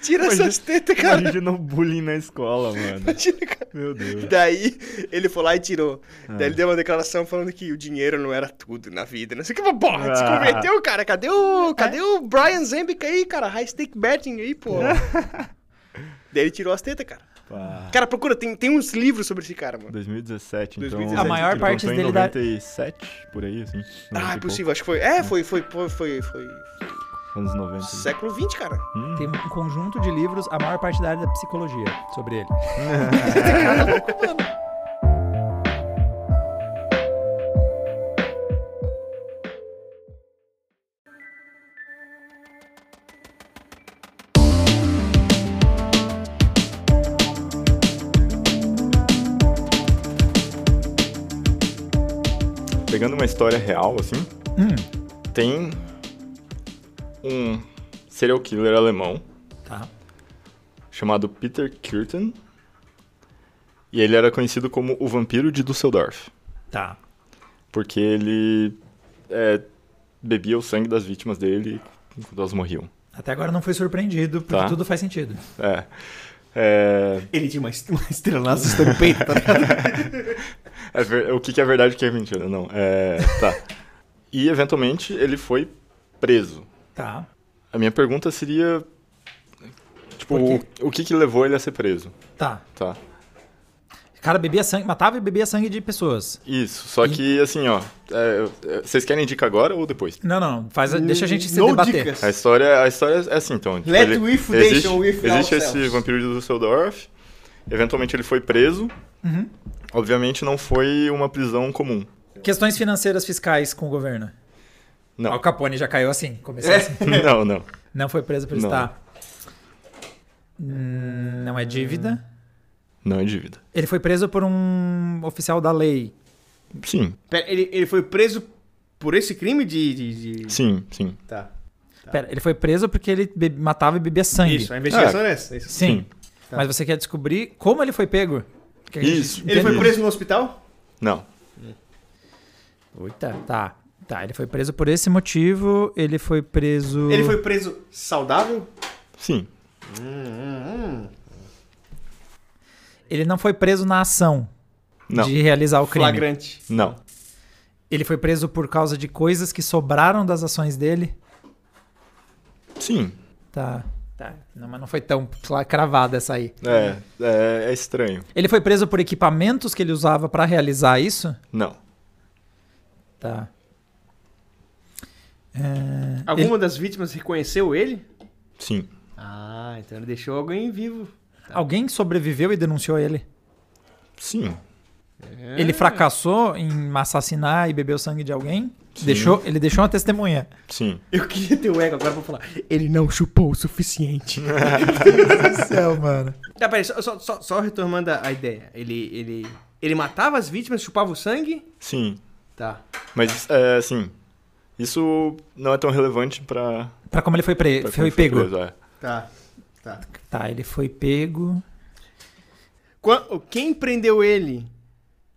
Tira Imagina- essas tetas, cara. Imagina o bullying na escola, mano. Imagina, cara. Meu Deus. Daí, ele foi lá e tirou. Ah. Daí ele deu uma declaração falando que o dinheiro não era tudo na vida. Não sei o que, mas, porra, Ah. se converteu, cara. Cadê o, cadê o Brian Zembic aí, cara? High stake betting aí, pô. <laughs> Daí ele tirou as tetas, cara. Pá, Cara, procura, tem, tem uns livros sobre esse cara, mano. 2017, então. 2017. A maior parte em dele dá- 97, por aí, assim. 90 Ah, é pouco, possível, acho que foi. É, foi, foi, foi, foi, foi Anos 90. século XX, cara. Hum, Tem um conjunto de livros, a maior parte da área da psicologia sobre ele. Pegando uma história real, assim, Hum, tem um serial killer alemão tá. chamado Peter Kürten. E ele era conhecido como o vampiro de Düsseldorf. Tá. Porque ele é, bebia o sangue das vítimas dele quando elas morriam. Até agora não fui surpreendido, porque Tá. tudo faz sentido. É. É, Ele tinha uma, est- uma estrela na assustando o peito, tá é ver- o que, que é verdade e o que é mentira? Não, é. Tá. E eventualmente ele foi preso. Tá. A minha pergunta seria. Tipo, o, o que, que levou ele a ser preso? Tá. Tá. O cara bebia sangue, matava e bebia sangue de pessoas. Isso, só que assim, ó. é, é, vocês querem dica agora ou depois? Não, não, faz, a- deixa a gente se No debater. dicas. A história, a história é assim, então. tipo, Let ele- we existe, with existe esse vampiro de Düsseldorf. Eventualmente ele foi preso. Uhum. Obviamente não foi uma prisão comum. Questões financeiras fiscais com o governo. Não. Al Capone já caiu assim, começou assim. <laughs> não, não. Não foi preso por Não. estar. Hum, Não é dívida. Não é dívida. Ele foi preso por um oficial da lei. Sim, Pera, ele, ele foi preso por esse crime de. de, de- sim, sim. Tá. Pera, ele foi preso porque ele be- matava e bebia sangue. Isso, a investigação é essa. Isso. Sim. Tá. Mas você quer descobrir como ele foi pego? Que a gente Isso. Ele foi preso no hospital? Não. Eita, tá. Tá, ele foi preso por esse motivo. Ele foi preso. Ele foi preso saudável? Sim. Ele não foi preso na ação Não. de realizar o crime. Flagrante. Não. Ele foi preso por causa de coisas que sobraram das ações dele. Sim. Tá. Tá. Não, mas não foi tão cravada essa aí. É, é, é estranho. Ele foi preso por equipamentos que ele usava pra realizar isso? Não. Tá. É, Alguma das vítimas reconheceu ele? Sim. Ah, então ele deixou alguém vivo. Alguém sobreviveu e denunciou ele? Sim. Ele fracassou em assassinar e beber o sangue de alguém? Sim. Deixou, ele deixou uma testemunha. Sim. Eu queria ter o ego agora pra falar. Ele não chupou o suficiente. Meu Deus <laughs> do céu, mano. tá, peraí, só, só, só, só retomando a a ideia. Ele, ele, ele matava as vítimas, chupava o sangue? Sim. Tá. Mas, é, assim, isso não é tão relevante pra... Pra como ele foi, pre... foi quem pego. preso, é. Tá. Tá. Tá, ele foi pego. Quem prendeu ele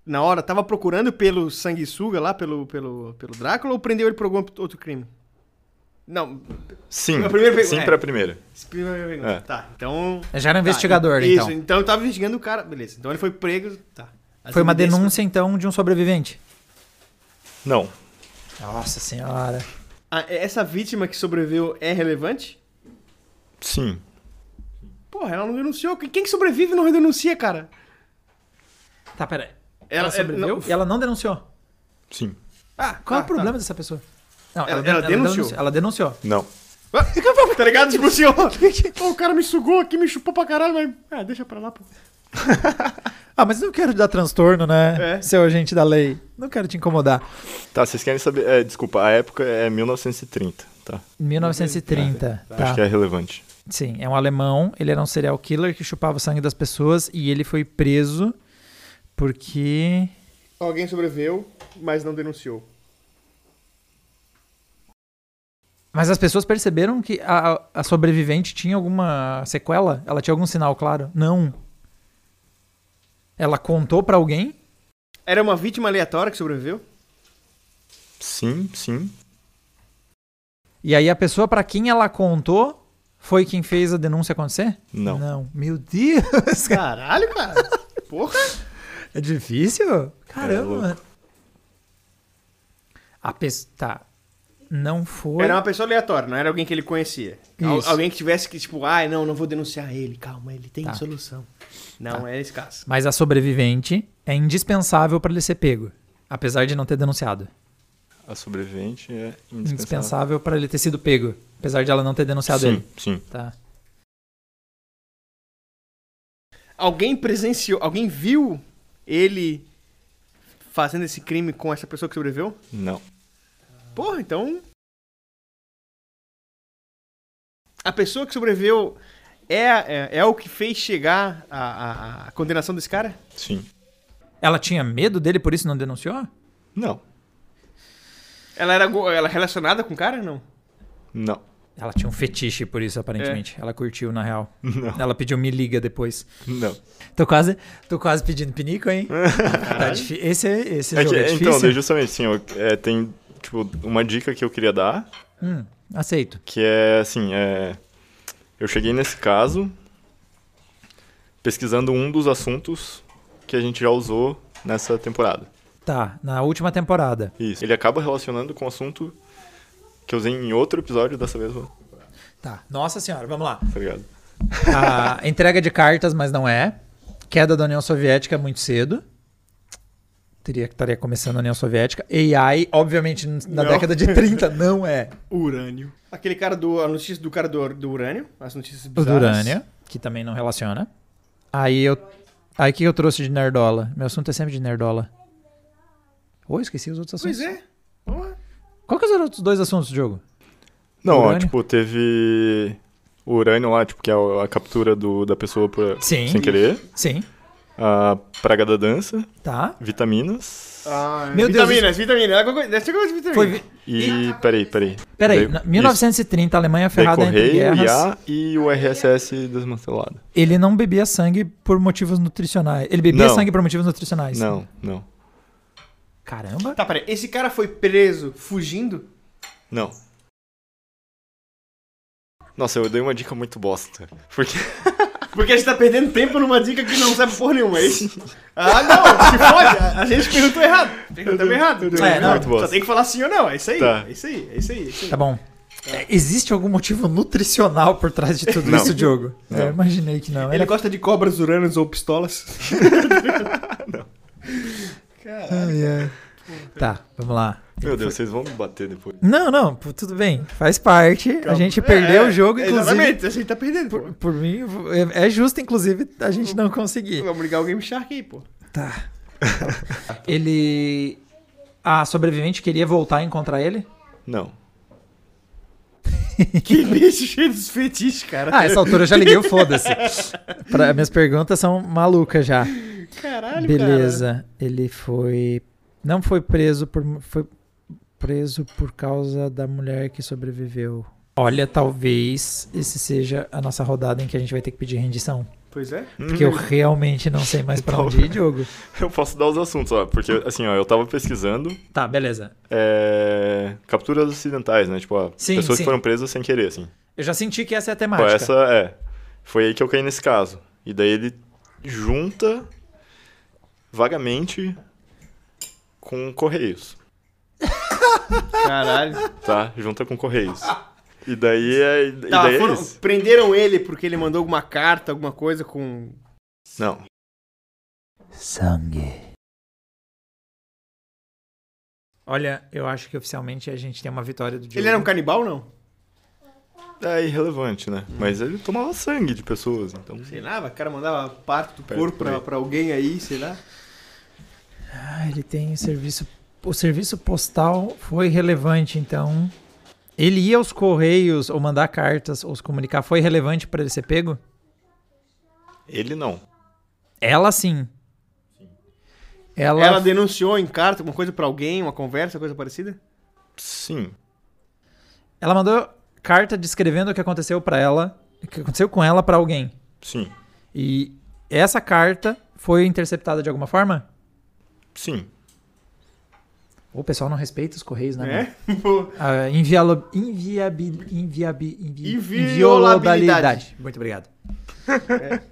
na hora tava procurando pelo sanguessuga lá, pelo, pelo, pelo Drácula, ou prendeu ele por algum outro crime? Não. Sim. A primeira pergunta- Sim é. pra primeira. primeira pergunta. É. Tá, então. Já era um Tá, investigador, Isso, então. então eu tava investigando o cara. Beleza. Então ele foi prego. Tá. As Foi uma evidências- denúncia, então, de um sobrevivente. Não. Nossa senhora. Ah, essa vítima que sobreviveu é relevante? Sim. Porra, ela não denunciou. Quem que sobrevive não denuncia, cara? Tá, pera. Ela- Ela, sobreviveu não- e ela não denunciou. Sim. Ah, Qual é ah, o problema dessa pessoa? Não, Ela- ela denunciou. Ela denunciou. Não. Tá, <laughs> tá ligado? Tipo assim, ó. O cara me sugou aqui, me chupou pra caralho, mas. Ah, deixa pra lá, pô. <laughs> Ah, mas não quero te dar transtorno, né? É. Seu agente da lei. Não quero te incomodar. Tá, vocês querem saber... É, desculpa, a época é 1930, tá? 1930. Tá. Acho que é relevante. Sim, é um alemão. Ele era um serial killer que chupava o sangue das pessoas e ele foi preso porque. Alguém sobreviveu, mas não denunciou. Mas as pessoas perceberam que a, a sobrevivente tinha alguma sequela? Ela tinha algum sinal claro? Não. Ela contou pra alguém? Era uma vítima aleatória que sobreviveu? Sim, sim. E aí a pessoa pra quem ela contou foi quem fez a denúncia acontecer? Não. Não. Meu Deus! Caralho, cara. Porra. É difícil? É Caramba. louco. a pessoa. Tá. não foi. Era uma pessoa aleatória, não era alguém que ele conhecia. Isso. alguém que tivesse que, tipo, ai, não, não vou denunciar ele. Calma, ele tem Tá. solução. Não é esse caso. Mas a sobrevivente é indispensável pra ele ser pego, apesar de não ter denunciado. A sobrevivente é indispensável. Indispensável pra ele ter sido pego, apesar de ela não ter denunciado Sim, ele. sim. Tá. Alguém presenciou, alguém viu ele fazendo esse crime com essa pessoa que sobreviveu? Não. Porra, então. A pessoa que sobreviveu é, é, é o que fez chegar a, a, a condenação desse cara? Sim. Ela tinha medo dele, por isso não denunciou? Não. Ela era ela é relacionada com o cara? Não. Não. Ela tinha um fetiche por isso, aparentemente. Ela curtiu, na real. Não. Ela pediu me liga depois. Não. Tô quase, tô quase pedindo pinico, hein? <laughs> tá esse é, esse É jogo que- é difícil. então, justamente, assim, ó, é, tem, tipo, uma dica que eu queria dar, Hum, aceito. que é, assim, é... Eu cheguei nesse caso pesquisando um dos assuntos que a gente já usou nessa temporada. Tá, na última temporada. Isso. Ele acaba relacionando com o assunto que eu usei em outro episódio dessa mesma, Tá. Nossa senhora, vamos lá. tá ligado? A entrega de cartas, mas não é. Queda da União Soviética muito cedo. Teria que estaria começando a União Soviética. AI, obviamente, na Não. década de 30, <laughs> não é. Urânio. Aquele cara do. A notícia do cara do, do urânio. As notícias O bizarras. do urânio, que também não relaciona. Aí eu. Aí o que eu trouxe de nerdola? Meu assunto é sempre de nerdola. Oi, esqueci os outros assuntos. Pois é. Qual que são os outros dois assuntos do jogo? Não, ó, tipo, teve o urânio lá, tipo, que é a a captura do, da pessoa por, Sim. sem querer. Sim. A praga da dança, Tá. vitaminas. Ah, Meu Deus, vitaminas, vitaminas. Deve alguma coisa de Foi. vitamina. vi- E. Peraí, peraí. Peraí, Daí- na- 1930, a Alemanha isso. Daí ferrada entre correio, guerras. IA e o RSS desmantelado. Ele não bebia sangue por motivos nutricionais. Ele bebia Não. sangue por motivos nutricionais. Não, não, Caramba. Tá, peraí. Esse cara foi preso fugindo? não. Nossa, eu dei uma dica muito bosta. Porque. Porque a gente tá perdendo tempo numa dica que não serve porra nenhuma, é isso? Ah, não, se fode. A, gente perguntou errado. Perguntamos errado. É, não. Muito Só tem que falar sim ou não. É isso aí. Tá. É isso aí. É isso aí. É isso aí. Tá bom. É, Existe algum motivo nutricional por trás de tudo Não. isso, Diogo? Não. Eu imaginei que não. Ele Era... gosta de cobras urânios ou pistolas? <laughs> Ai, ai. Tá, vamos lá. Meu Deus, vocês vão me bater depois. Não, não, pô, tudo bem. Faz parte. A gente perdeu É, o jogo, inclusive. Exatamente, a gente tá perdendo. Por, por mim, é, é justo, inclusive, a gente não conseguir. Vamos ligar o Game Shark aí, pô. Tá. ele. A sobrevivente queria voltar a encontrar ele? Não. <laughs> Que bicho cheio dos fetiches, cara. Ah, essa altura eu já liguei o foda-se. Pra- Minhas perguntas são malucas já. Caralho, Beleza. Ele foi. Não foi preso por. Foi preso por causa da mulher que sobreviveu. Olha, talvez esse seja a nossa rodada em que a gente vai ter que pedir rendição. Pois é. Porque eu realmente não sei mais pra onde ir, Diogo. <laughs> Eu posso dar os assuntos, ó. Porque, assim, ó, eu tava pesquisando Tá, beleza. é, capturas ocidentais, né? Tipo, ó, Sim, pessoas sim. que foram presas sem querer, assim. Eu já senti que essa é a Pô, temática. essa é. Foi aí que eu caí nesse caso. E daí ele junta vagamente com Correios, Caralho. tá? Junta com Correios. E daí é, e Tá, daí é foram- isso. prenderam ele porque ele mandou alguma carta, alguma coisa com. Não. Sangue. Olha, eu acho que oficialmente a gente tem uma vitória do Diogo. Ele era um canibal, não? É irrelevante, né? Mas ele tomava sangue de pessoas, então. Sei lá, o cara mandava parte do corpo pra, pra alguém aí, sei lá. Ah, ele tem serviço. O serviço postal foi relevante, então. Ele ia aos correios ou mandar cartas ou se comunicar foi relevante pra ele ser pego? Ele não. Ela sim. Ela, Ela denunciou em carta alguma coisa pra alguém, uma conversa, coisa parecida? Sim. ela mandou carta descrevendo o que aconteceu pra ela, o que aconteceu com ela pra alguém. Sim. E essa carta foi interceptada de alguma forma? Sim. O pessoal não respeita os correios, né? É? Pô, meu? A invialo- inviabil, inviabi, invi, Inviolabilidade. Muito obrigado. <laughs>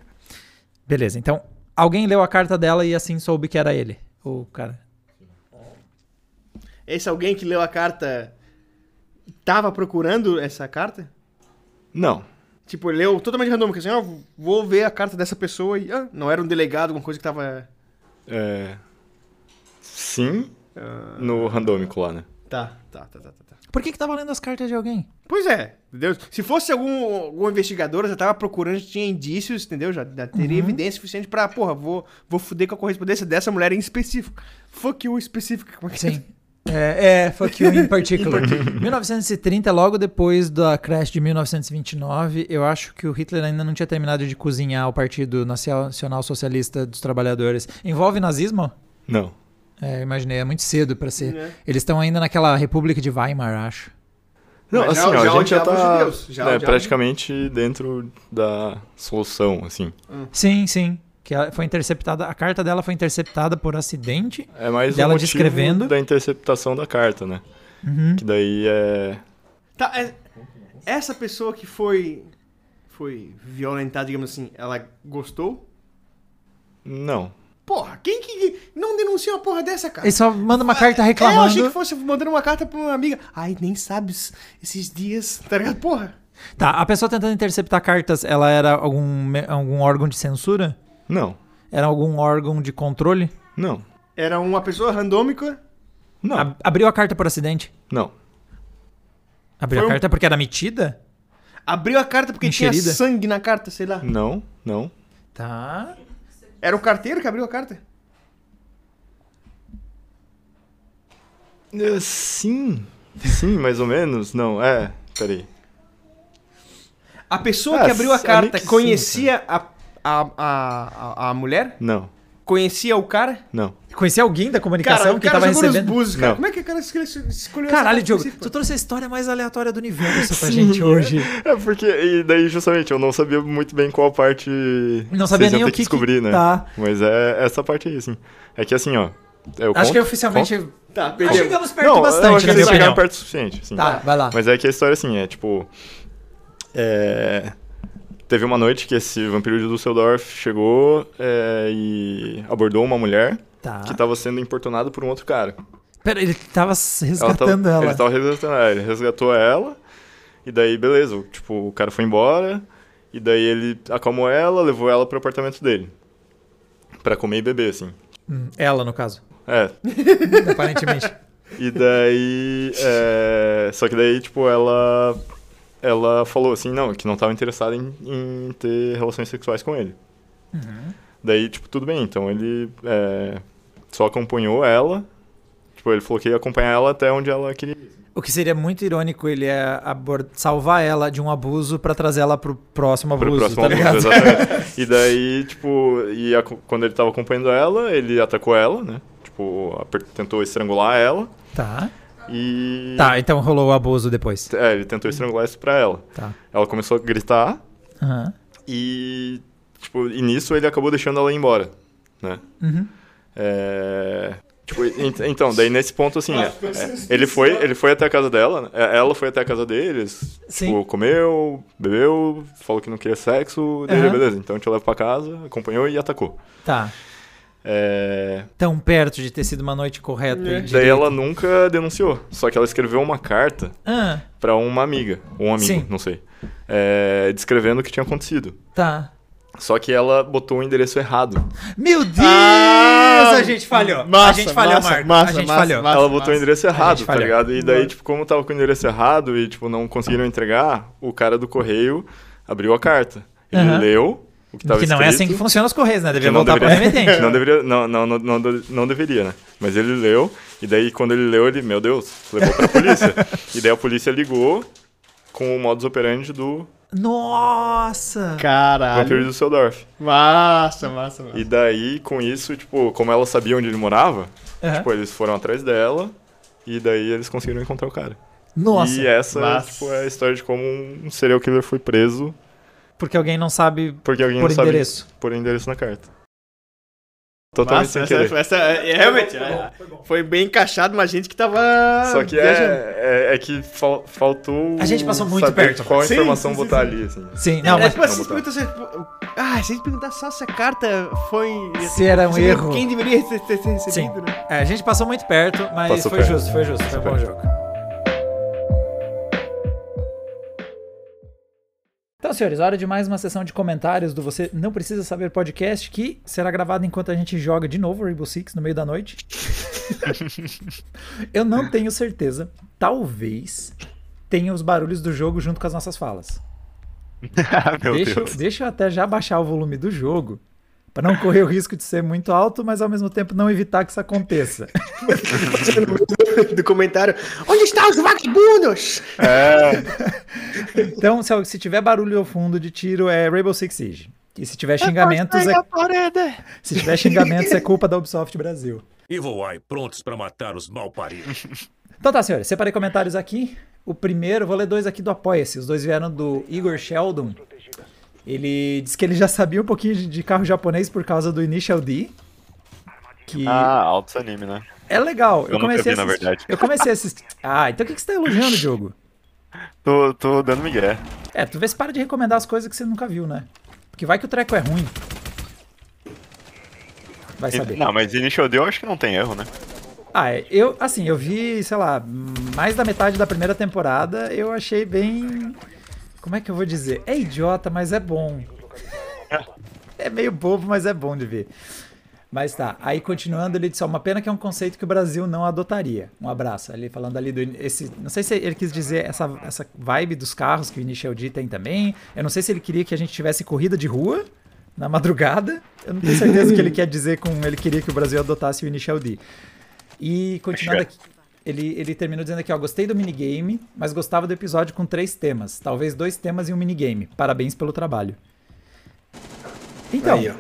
Beleza, então alguém leu a carta dela e assim soube que era ele. O cara. Esse alguém que leu a carta tava procurando essa carta? Não. Tipo, ele leu totalmente randômico, assim, ó, vou ver a carta dessa pessoa e, ah, não era um delegado, alguma coisa que tava... É... Sim, no randômico lá, né? Tá, tá, tá, tá, tá. tá. Por que que tava lendo as cartas de alguém? Pois é, entendeu? Se fosse algum, algum investigador, já tava procurando, já tinha indícios, entendeu? Já, já teria evidência suficiente pra, porra, vou, vou fuder com a correspondência dessa mulher em específico. Fuck you específico. Como é que Sim. É, é, fuck you in particular. <laughs> 1930, logo depois da crash de 1929, eu acho que o Hitler ainda não tinha terminado de cozinhar o Partido Nacional Socialista dos Trabalhadores. Envolve nazismo? Não. É, imaginei, é muito cedo pra ser. É. Eles estão ainda naquela República de Weimar, acho. Não, Mas assim, já- ó, já a gente já tá judeus, já né, praticamente dentro da solução, assim. Sim, sim. Que ela foi interceptada, a carta dela foi interceptada por acidente. É mais Dela o motivo descrevendo. da interceptação da carta, né? Uhum. Que daí é... Tá, é- essa pessoa que foi foi violentada, digamos assim, ela gostou? Não. Porra, quem que não denuncia uma porra dessa, cara? Ele só manda uma carta É, eu achei reclamando. que fosse mandando uma carta pra uma amiga. Ai, nem sabes esses dias, tá ligado? Porra. Tá, a pessoa tentando interceptar cartas, ela era algum, algum órgão de censura? Não. Era algum órgão de controle? Não. Era uma pessoa randômica. Não. Ab- abriu a carta por acidente? Não. Abriu Foi a um- carta porque era metida? Abriu a carta porque tinha sangue na carta, sei lá. Não. Não. Tá. Era o carteiro que abriu a carta? É, sim. Sim, mais ou menos. Não, é. Peraí. A pessoa Ah, que abriu a carta sim, conhecia a, a, a, a, a mulher? Não. Conhecia o cara? Não. Conhecia alguém da comunicação Cara, que tava recebendo? búzios, cara. Não. Como é que o cara escolheu, Caralho, Diogo, específica? tu trouxe a história mais aleatória do universo pra Sim, gente hoje. É porque, e daí justamente, eu não sabia muito bem qual parte Não sabia vocês iam nem o ter que que descobrir, que... né? Tá. Mas é essa parte aí, assim. É que assim, ó. Eu Acho conto- que oficialmente... Tá, Acho perdeu. que chegamos perto Não, eu bastante, acho na que minha vocês chegaram opinião. perto o suficiente, sim. Tá, vai lá. Mas é que a história, assim, é tipo. é, Teve uma noite que esse vampiro de Düsseldorf chegou é, e abordou uma mulher Tá. que tava sendo importunada por um outro cara. Pera, ele tava s- Ela resgatando tava, ela. Ele tava resgatando ela. Ele resgatou ela. E daí, beleza. Tipo, o cara foi embora. E daí ele acalmou ela, levou ela pro apartamento dele. Pra comer e beber, assim. Hum, ela, no caso. É. <laughs> Aparentemente. E daí. é, Só que daí, tipo, ela. Ela falou assim, não, que não tava interessada em, em ter relações sexuais com ele. Daí, tipo, tudo bem. Então ele é, só acompanhou ela. Tipo, ele falou que ia acompanhar ela até onde ela queria. O que seria muito irônico, ele é salvar ela de um abuso pra trazer ela pro próximo Pro abuso, próximo tá abuso, exatamente. <laughs> E daí, tipo, e a- quando ele tava acompanhando ela, ele atacou ela, né? Tipo, tentou estrangular ela. Tá. E. Tá, então rolou o abuso depois. É, ele tentou estrangular isso pra ela. Tá. Ela começou a gritar. Aham. E, tipo, e nisso ele acabou deixando ela ir embora, né? Uhum. É... Tipo, ent- então, daí nesse ponto, assim, é- ele, foi, ele foi até a casa dela, né? É, ela foi até a casa deles, Sim. tipo, comeu, bebeu, falou que não queria sexo, daí, beleza, então te leva pra casa, acompanhou e atacou. Tá. É... Tão perto de ter sido uma noite correta. e É. Daí ela nunca denunciou, só que ela escreveu uma carta Ah, pra uma amiga, ou um amigo, Sim. não sei, é, descrevendo o que tinha acontecido. tá. Só que ela botou o endereço errado. Meu Deus! Ah, a gente falhou. a massa, gente falhou, massa, Marco. massa, a gente massa, falhou. massa. ela botou o endereço errado, tá ligado? E daí, tipo, como tava com o endereço errado e, tipo, não conseguiram entregar, o cara do correio abriu a carta. Ele Aham. leu o que tava que não é escrito. assim que funcionam os correios, né? Devia não voltar pro deveria- remetente. <laughs> não deveria, não, não, não, não, não deveria, né? Mas ele leu, e daí quando ele leu, ele, meu Deus, levou pra polícia. <laughs> e daí a polícia ligou com o modus operandi do Nossa! Caralho. vampiro de Düsseldorf. Massa, massa, massa. E daí, com isso, tipo, como ela sabia onde ele morava, Aham. tipo, eles foram atrás dela, e daí eles conseguiram encontrar o cara. Nossa! E essa Massa. tipo, é a história de como um serial killer foi preso Porque alguém não sabe porque alguém por não sabe endereço. pôr endereço na carta. Totalmente Massa, sem querer. essa, essa, é, realmente, é, foi bem encaixado, mas gente que tava Só que é, é, é que fal- faltou. A gente passou muito saber perto. Qual Sim, informação sim, sim, botar sim. ali, assim. Sim, Não, não, mas tipo não se pergunta se... Ah, se a gente perguntar só se a carta foi... se era um Saber erro. Quem deveria ter, ter, ter recebido, Sim. né? É, a gente passou muito perto, mas Passou foi perto. justo, foi justo, foi um bom perto. jogo. Senhores, hora de mais uma sessão de comentários do Você Não Precisa Saber Podcast, que será gravado enquanto a gente joga de novo Rainbow Six no meio da noite. <laughs> eu não tenho certeza. Talvez tenha os barulhos do jogo junto com as nossas falas. <laughs> Meu deixa, Deus. deixa eu até já baixar o volume do jogo, para não correr o risco de ser muito alto, mas ao mesmo tempo não evitar que isso aconteça. <laughs> do comentário. Onde estão os vagabundos? Então, se, se tiver barulho ao fundo de tiro, é Rainbow Six Siege. E se tiver xingamentos, é, se tiver xingamentos, é culpa da Ubisoft Brasil. Evil Eye prontos para matar os malparidos. Então tá, senhores, separei comentários aqui. O primeiro, vou ler dois aqui do Apoia-se. Os dois vieram do Igor Sheldon. Ele disse que ele já sabia um pouquinho de- carro japonês por causa do Initial D. Que Ah, altos anime, né? é legal. eu nunca comecei vi, a na assistir- verdade. Eu comecei a assistir. Ah, então o que, que você tá elogiando, Diogo? <laughs> Tô, tô dando migué. É, tu vê se para de recomendar as coisas que você nunca viu, né? Porque vai que o treco é ruim. Vai saber. Não, mas Initial D eu acho que não tem erro, né? Ah, é, eu, assim, eu vi, sei lá, mais da metade da primeira temporada, eu achei bem. Como é que eu vou dizer? É idiota, mas é bom. É meio bobo, mas é bom de ver. Mas tá, aí continuando, ele disse, ó, uma pena que é um conceito que o Brasil não adotaria. Um abraço. Ali falando ali do. Esse, não sei se ele quis dizer essa, essa vibe dos carros que o Initial D tem também. Eu não sei se ele queria que a gente tivesse corrida de rua na madrugada. Eu não tenho certeza o que ele quer dizer com ele queria que o Brasil adotasse o Initial D. E continuando aqui, ele, ele terminou dizendo aqui, ó, gostei do minigame, mas gostava do episódio com três temas. Talvez dois temas e um minigame. Parabéns pelo trabalho. Então, Aí,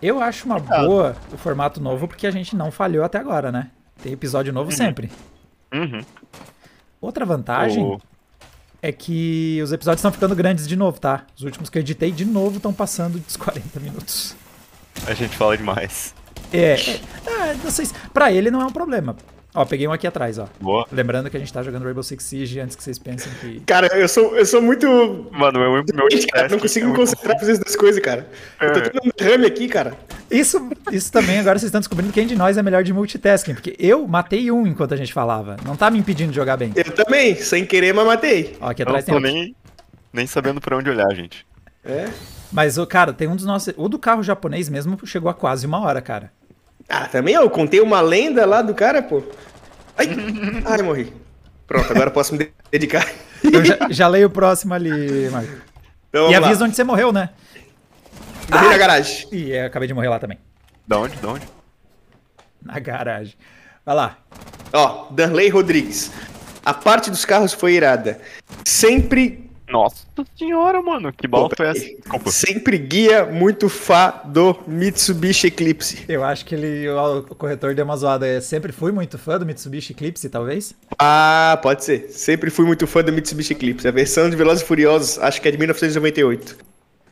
eu acho uma boa o formato novo porque a gente não falhou até agora, né? Tem episódio novo sempre. Uhum. Outra vantagem O- é que os episódios estão ficando grandes de novo, tá? Os últimos que eu editei de novo estão passando dos <laughs> 40 minutos. A gente fala demais. É, é, ah, não sei se, pra ele não é um problema. Ó, peguei um aqui atrás, ó. Boa. Lembrando que a gente tá jogando Rainbow Six Siege antes que vocês pensem que. Cara, eu sou, eu sou muito. Mano, meu, meu Gente, cara, não consigo é me concentrar pra fazer as duas coisas, cara. Eu tô É. tendo um derrame aqui, cara. Isso, isso também, agora vocês estão descobrindo quem de nós é melhor de multitasking. Porque eu matei um enquanto a gente falava. Não tá me impedindo de jogar bem. Eu também, sem querer, mas matei. Ó, aqui Eu não atrás tem tô nem, nem sabendo pra onde olhar, gente. É. Mas, o cara, tem um dos nossos. O do carro japonês mesmo chegou a quase uma hora, cara. Ah, também, eu contei uma lenda lá do cara, pô. Ai, <laughs> ai, morri. Pronto, agora eu posso me dedicar. Eu já, já leio o próximo ali, Marco. Então, E avisa lá. onde você morreu, né? Morri na garagem. Ih, eu acabei de morrer lá também. Da onde? Da onde? Na garagem. Vai lá. Ó, Danley Rodrigues. A parte dos carros foi irada. Sempre Nossa senhora, mano. Que bola foi essa? Desculpa. Sempre guia muito fã do Mitsubishi Eclipse. Eu acho que ele, o, o corretor deu uma zoada. Eu sempre fui muito fã do Mitsubishi Eclipse, talvez. Ah, pode ser. Sempre fui muito fã do Mitsubishi Eclipse. A versão de Velozes e Furiosos, acho que é de 1998.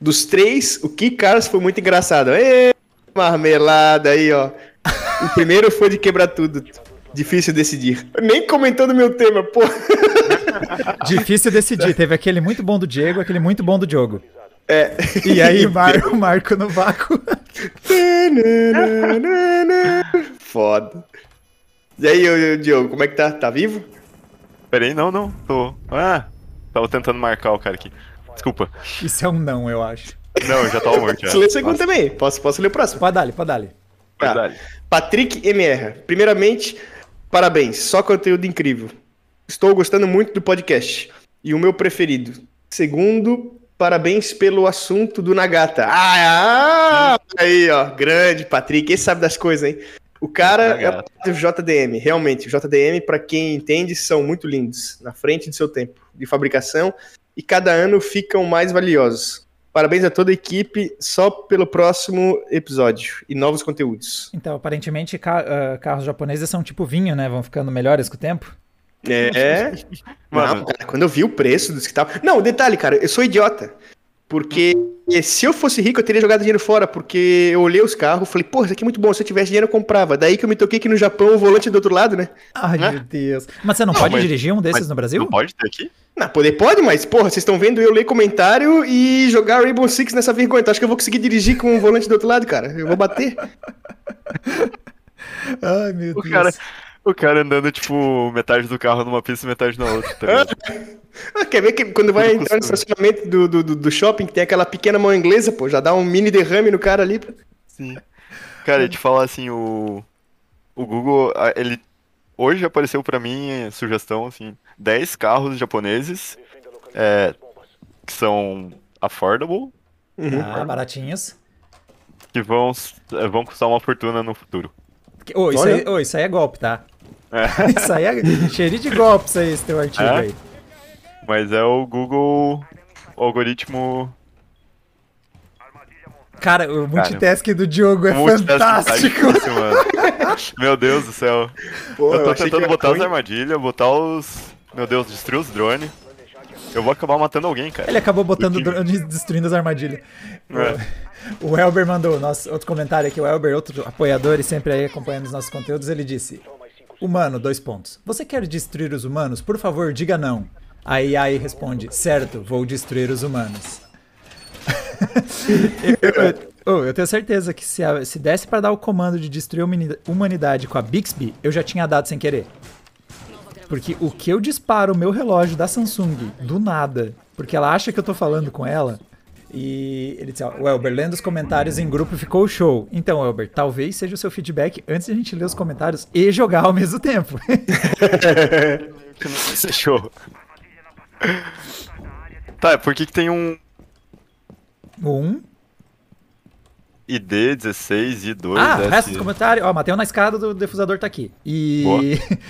Dos três, o Key Cars foi muito engraçado. Ê, marmelada aí, ó. O primeiro foi de quebrar tudo. Difícil decidir. Nem comentou do meu tema, pô. <laughs> <laughs> Difícil decidir. Teve aquele muito bom do Diego, aquele muito bom do Diogo. É. E aí, <laughs> Marco, <laughs> Marco no vácuo. Foda. E aí, Diogo, como é que tá? Tá vivo? Peraí, não, não. Tô. Ah, tava tentando marcar o cara aqui. Desculpa. Isso é um não, eu acho. Não, já tava morto. Posso ler o segundo também. Posso, posso ler o próximo? Pode dar-lhe, pode dar-lhe. Tá. Patrick MR. Primeiramente, parabéns. Só conteúdo incrível. Estou gostando muito do podcast. E o meu preferido. Segundo, parabéns pelo assunto do Nagata. Ah, ah aí, ó. Grande, Patrick. Esse sabe das coisas, hein? O cara é Nagata. o JDM. Realmente, o JDM, pra quem entende, são muito lindos. Na frente do seu tempo de fabricação. E cada ano ficam mais valiosos. Parabéns a toda a equipe só pelo próximo episódio e novos conteúdos. Então, aparentemente, ca- ah, carros japoneses são tipo vinho, né? Vão ficando melhores com o tempo. É. <laughs> Mano. Não, cara, quando eu vi o preço dos que estavam. Não, detalhe, cara, eu sou idiota. Porque se eu fosse rico, eu teria jogado dinheiro fora. Porque eu olhei os carros falei, pô, isso aqui é muito bom. Se eu tivesse dinheiro, eu comprava. Daí que eu me toquei que no Japão o volante é do outro lado, né? Ai, Né? meu Deus. Mas você não, Não, pode mas- dirigir um desses no Brasil? Não pode ter aqui? Não, poder pode, mas, porra, vocês estão vendo eu ler comentário e jogar Rainbow Six nessa vergonha. Então acho que eu vou conseguir dirigir com o volante do outro lado, cara. Eu vou bater. <laughs> Ai, meu O Deus. cara, <laughs> O cara andando, tipo, metade do carro numa pista e metade na outra. Tá? <laughs> Ah, quer ver que quando vai entrar no estacionamento do, do, do- shopping, que tem aquela pequena mão inglesa, pô, já dá um mini derrame no cara ali. pô. Sim. Cara, te falar assim, o. O Google, ele. Hoje apareceu pra mim sugestão, assim, 10 carros japoneses é, que são affordable, Ah, baratinhos. que vão, eh, vão custar uma fortuna no futuro. Que- Ô, isso, aí, ô, isso aí é golpe, tá? É, Isso aí é cheirinho de golpe, isso aí, esse teu artigo É? aí. mas é o Google o algoritmo. Cara, o multitask do Diogo é tá fantástico. Meu Deus do céu. Pô, Eu tô que tentando botar as armadilhas, botar os. Meu Deus, destruir os drones. Eu vou acabar matando alguém, cara. Ele acabou botando Do time. drones destruindo as armadilhas. É. O Elber mandou nosso, outro comentário aqui. O Elber, outro apoiador e sempre aí acompanhando os nossos conteúdos, ele disse: Humano, dois pontos. Você quer destruir os humanos? Por favor, diga não. Aí AI responde: Certo, vou destruir os humanos. <laughs> eu, eu- eu tenho certeza que se, a- se desse pra dar o comando de destruir a humani- humanidade com a Bixby, eu já tinha dado sem querer. Porque o que eu disparo o meu relógio da Samsung do nada, porque ela acha que eu tô falando com ela. E ele disse, ó, o Elber, lendo os comentários em grupo ficou show. Então, Elber, talvez seja o seu feedback antes de a gente ler os comentários e jogar ao mesmo tempo. <laughs> Fechou. Tá, por que que tem um um. ID 16 e 2 Ah, o resto dos comentários. Ó, Mateu na escada do defusador tá aqui. E.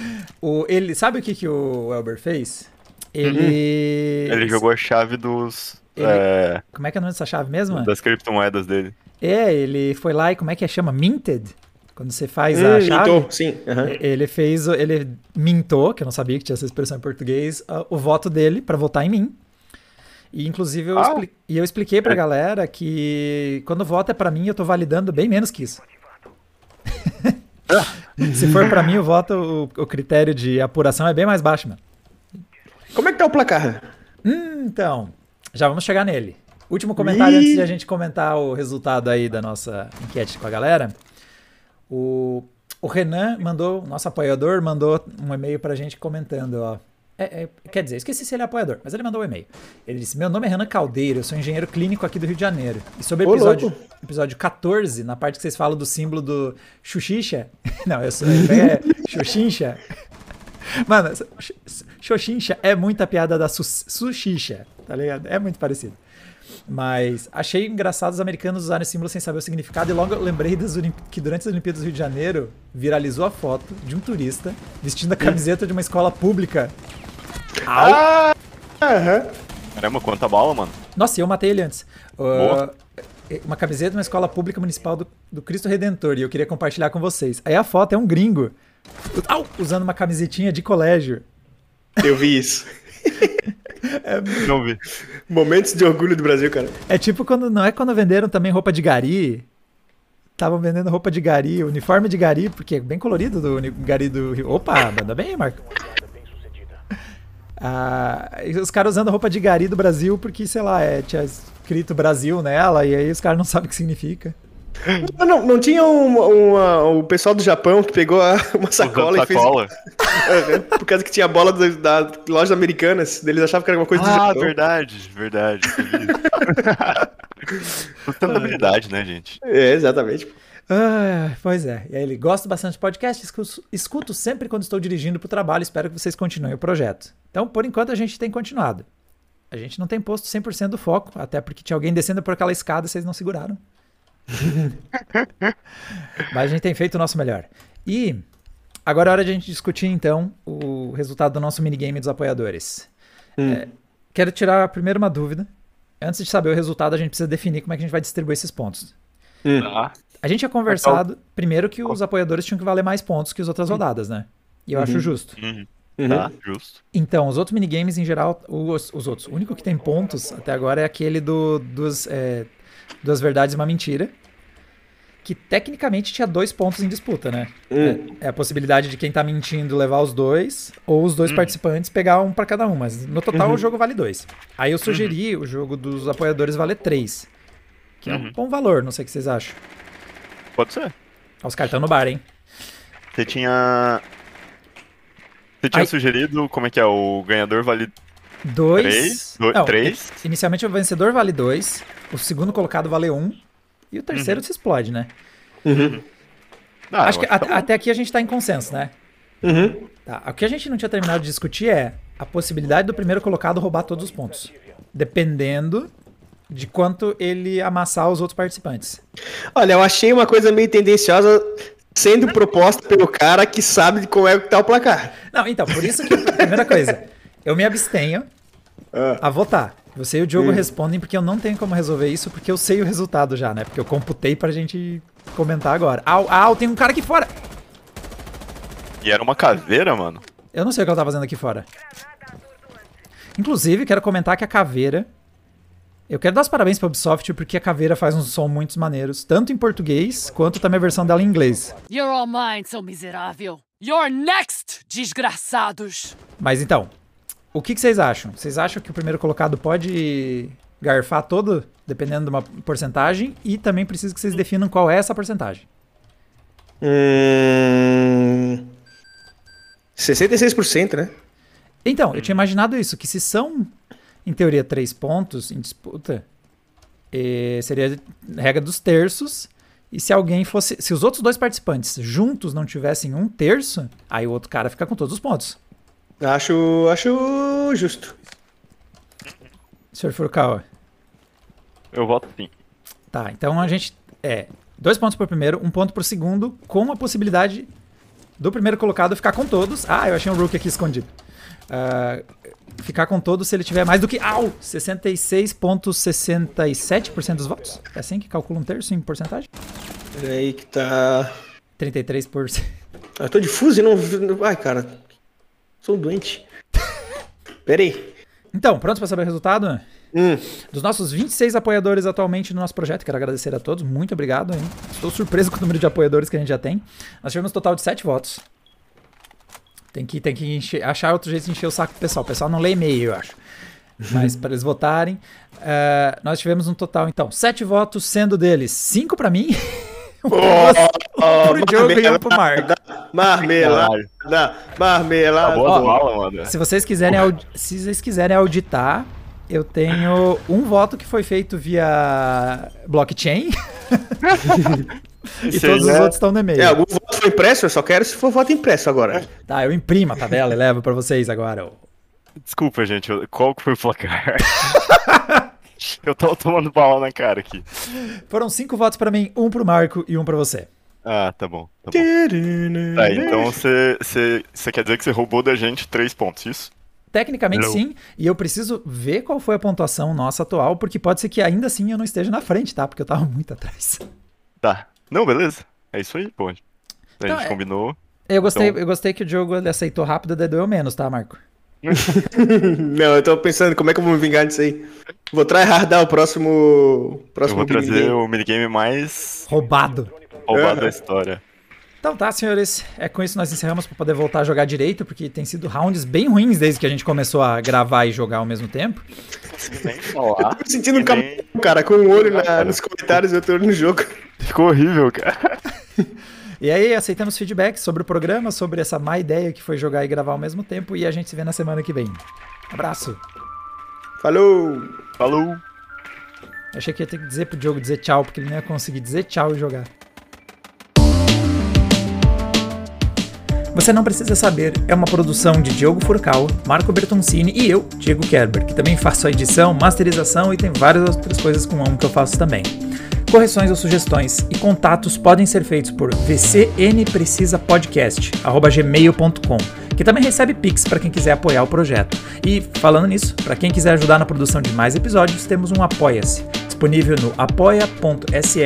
<laughs> o, ele, sabe o que, que o Elber fez? Ele. Ele jogou a chave dos... Ele- é, Como é que é o nome dessa chave mesmo? das criptomoedas dele. É, ele foi lá e como é que é? Chama? Minted? Quando você faz Hum, a chave. mintou, sim. aham. Ele fez, ele mintou, que eu não sabia que tinha essa expressão em português, a- o voto dele pra votar em mim. E inclusive eu, Ah. expli- e eu expliquei pra galera que quando vota é pra mim, eu tô validando bem menos que isso. <laughs> Se for pra mim o voto, o, o critério de apuração é bem mais baixo, mano. Como é que tá o placar? Hum, Então, já vamos chegar nele. Último comentário Ih. antes de a gente comentar o resultado aí da nossa enquete com a galera. O, o Renan mandou, nosso apoiador, mandou um e-mail pra gente comentando, ó. É, é, quer dizer, esqueci se ele é apoiador, mas ele mandou um e-mail. Ele disse: Meu nome é Renan Caldeiro, eu sou engenheiro clínico aqui do Rio de Janeiro. E sobre o episódio, louco. episódio 14, na parte que vocês falam do símbolo do Xuxixa. <laughs> Não, eu sou. É, Xuxincha. Mano, X- Xoxincha é muita piada da su Suxixa, tá ligado? É muito parecido. Mas achei engraçado os americanos usarem símbolo sem saber o significado e logo lembrei que durante as Olimpíadas do Rio de Janeiro viralizou a foto de um turista vestindo a camiseta de uma escola pública. Au! Aham. Caramba, quanta bala, mano. Nossa, eu matei ele antes. Boa. Uh, uma camiseta de uma escola pública municipal do, do Cristo Redentor e eu queria compartilhar com vocês. Aí a foto é um gringo au, usando uma camisetinha de colégio. Eu vi isso. <laughs> Não vi. Momentos de orgulho do Brasil, cara. É tipo quando. Não é quando venderam também roupa de gari. Estavam vendendo roupa de gari, uniforme de gari, porque é bem colorido do gari do Rio. Opa, manda bem, Marco. Ah, e os caras usando roupa de gari do Brasil porque, sei lá, é, tinha escrito Brasil nela e aí os caras não sabem o que significa. Não, não, não tinha um, uma- o pessoal do Japão que pegou a- uma sacola Usando e fez. sacola. Aham, <laughs> por causa que tinha a bola do- da loja americanas. Eles achavam que era alguma coisa do Ah, Japão. verdade, verdade. Sustentabilidade, <laughs> né, gente? É, exatamente. Ah, pois é. E aí ele gosta bastante de podcast, escu- escuto sempre quando estou dirigindo para o trabalho, espero que vocês continuem o projeto. Então, por enquanto, a gente tem continuado. A gente não tem posto 100% do foco, até porque tinha alguém descendo por aquela escada e vocês não seguraram. <laughs> Mas a gente tem feito o nosso melhor. E agora é hora de a gente discutir, então, o resultado do nosso minigame dos apoiadores. É, quero tirar primeiro uma dúvida. Antes de saber o resultado, a gente precisa definir como é que a gente vai distribuir esses pontos. Tá. A gente tinha conversado primeiro que os apoiadores tinham que valer mais pontos que as outras rodadas, né? E eu acho justo. Uhum. Uhum. Tá, justo. Então, os outros minigames em geral, os, os outros, o único que tem pontos até agora é aquele do, dos é, duas verdades e uma mentira. Que tecnicamente tinha dois pontos em disputa, né? Hum. É, é a possibilidade de quem tá mentindo levar os dois, ou os dois participantes pegar um pra cada um. Mas no total o jogo vale dois. Aí eu sugeri o jogo dos apoiadores valer três. Que é um Uhum. bom valor, não sei o que vocês acham. Pode ser. Ó, Os caras estão no bar, hein? Você tinha Você tinha Ai. sugerido como é que é? O ganhador vale Dois. Três? Do- Não, três? Inicialmente o vencedor vale dois, o segundo colocado vale um, e o terceiro Uhum. se explode, né? Ah, acho que eu a- tá bom. até aqui a gente tá em consenso, né? Uhum. Tá, o que a gente não tinha terminado de discutir é a possibilidade do primeiro colocado roubar todos os pontos. Dependendo de quanto ele amassar os outros participantes. Olha, eu achei uma coisa meio tendenciosa sendo proposta pelo cara que sabe de como é que tá o placar. Não, então, por isso que, primeira coisa, eu me abstenho Ah. a votar. Você e o Diogo respondem porque eu não tenho como resolver isso, porque eu sei o resultado já, né? Porque eu computei pra gente comentar agora. Au, au, tem um cara aqui fora! E era uma caveira, mano. Eu não sei o que ela tá fazendo aqui fora. Inclusive, quero comentar que a caveira. Eu quero dar os parabéns pra Ubisoft porque a caveira faz uns som muito maneiros, tanto em português quanto também a versão dela em inglês. You're all mine, seu miserável. You're next, desgraçados. Mas então, o que, que vocês acham? Vocês acham que o primeiro colocado pode garfar todo, dependendo de uma porcentagem? E também preciso que vocês definam qual é essa porcentagem. Hum... 66%, né? Então, eu tinha imaginado isso, que se são, em teoria, três pontos em disputa, eh, seria regra dos terços. E se alguém fosse. Se os outros dois participantes juntos não tivessem um terço, aí o outro cara fica com todos os pontos. Acho, acho justo. Sr. Furukawa. Eu voto sim. Tá, então a gente. É. Dois pontos pro primeiro, um ponto pro segundo, com a possibilidade do primeiro colocado ficar com todos. Ah, eu achei um Rook aqui escondido. Ah, ficar com todos se ele tiver mais do que. Au! 66,67% dos votos. É assim que calcula um terço em porcentagem? Peraí que tá... 33%. Eu tô difuso e não... Ai, cara. Sou doente. Peraí. Então, prontos para saber o resultado? Hum. Dos nossos 26 apoiadores atualmente no nosso projeto, quero agradecer a todos, muito obrigado. Hein? Estou surpreso com o número de apoiadores que a gente já tem. Nós tivemos um total de 7 votos. Tem que, tem que encher- achar outro jeito de encher o saco do pessoal. O pessoal não lê e-mail, eu acho. Mas para eles votarem. eh, nós tivemos um total, então, 7 votos, sendo deles 5 para mim, <laughs> um pro Diogo e um pro Marco. Marmelada, marmelada. Acabou ó. Se vocês quiserem, se vocês quiserem auditar, eu tenho um voto que foi feito via blockchain <laughs> e todos os é- outros estão no e-mail. É, algum voto foi impresso? Eu só quero se for voto impresso agora. Tá, eu imprimo a tabela e levo pra vocês agora. Desculpa, gente. Qual que foi o placar? <laughs> <laughs> eu tava tomando bala na cara aqui. Foram cinco votos pra mim, um pro Marco e um pra você. Ah, tá bom. Tá, bom. tá então você você- você quer dizer que você roubou da gente três pontos, isso? Tecnicamente Não. sim, e eu preciso ver qual foi a pontuação nossa atual, porque pode ser que ainda assim eu não esteja na frente, tá? Porque eu tava muito atrás. Tá. Não, beleza. É isso aí, pô. A Não, gente é- combinou. Eu gostei, Então- eu gostei que o jogo ele aceitou rápido, daí doeu menos, tá, Marco? <laughs> Não, eu tô pensando como é que eu vou me vingar disso aí. Vou tryhardar o próximo. Eu próximo vou trazer minigame. o minigame mais Roubado. roubado É. da história. Então tá, senhores, é com isso nós encerramos pra poder voltar a jogar direito, porque tem sido rounds bem ruins desde que a gente começou a gravar e jogar ao mesmo tempo. Nem falar. Tô me sentindo um nem- cara, com um olho na- nos comentários e outro olho no jogo. Ficou horrível, cara. <laughs> E aí, aceitamos feedback sobre o programa, sobre essa má ideia que foi jogar e gravar ao mesmo tempo, e a gente se vê na semana que vem. Abraço. Falou! Falou. Eu achei que ia ter que dizer pro Diogo dizer tchau, porque ele não ia conseguir dizer tchau e jogar. Você não precisa saber é uma produção de Diogo Furcal, Marco Bertoncini e eu, Diego Kerber, que também faço a edição, masterização e tem várias outras coisas com um que eu faço também. Correções ou sugestões e contatos podem ser feitos por vcnprecisapodcast@gmail.com, que também recebe pix para quem quiser apoiar o projeto. E falando nisso, para quem quiser ajudar na produção de mais episódios, temos um Apoia-se, disponível no apoia.se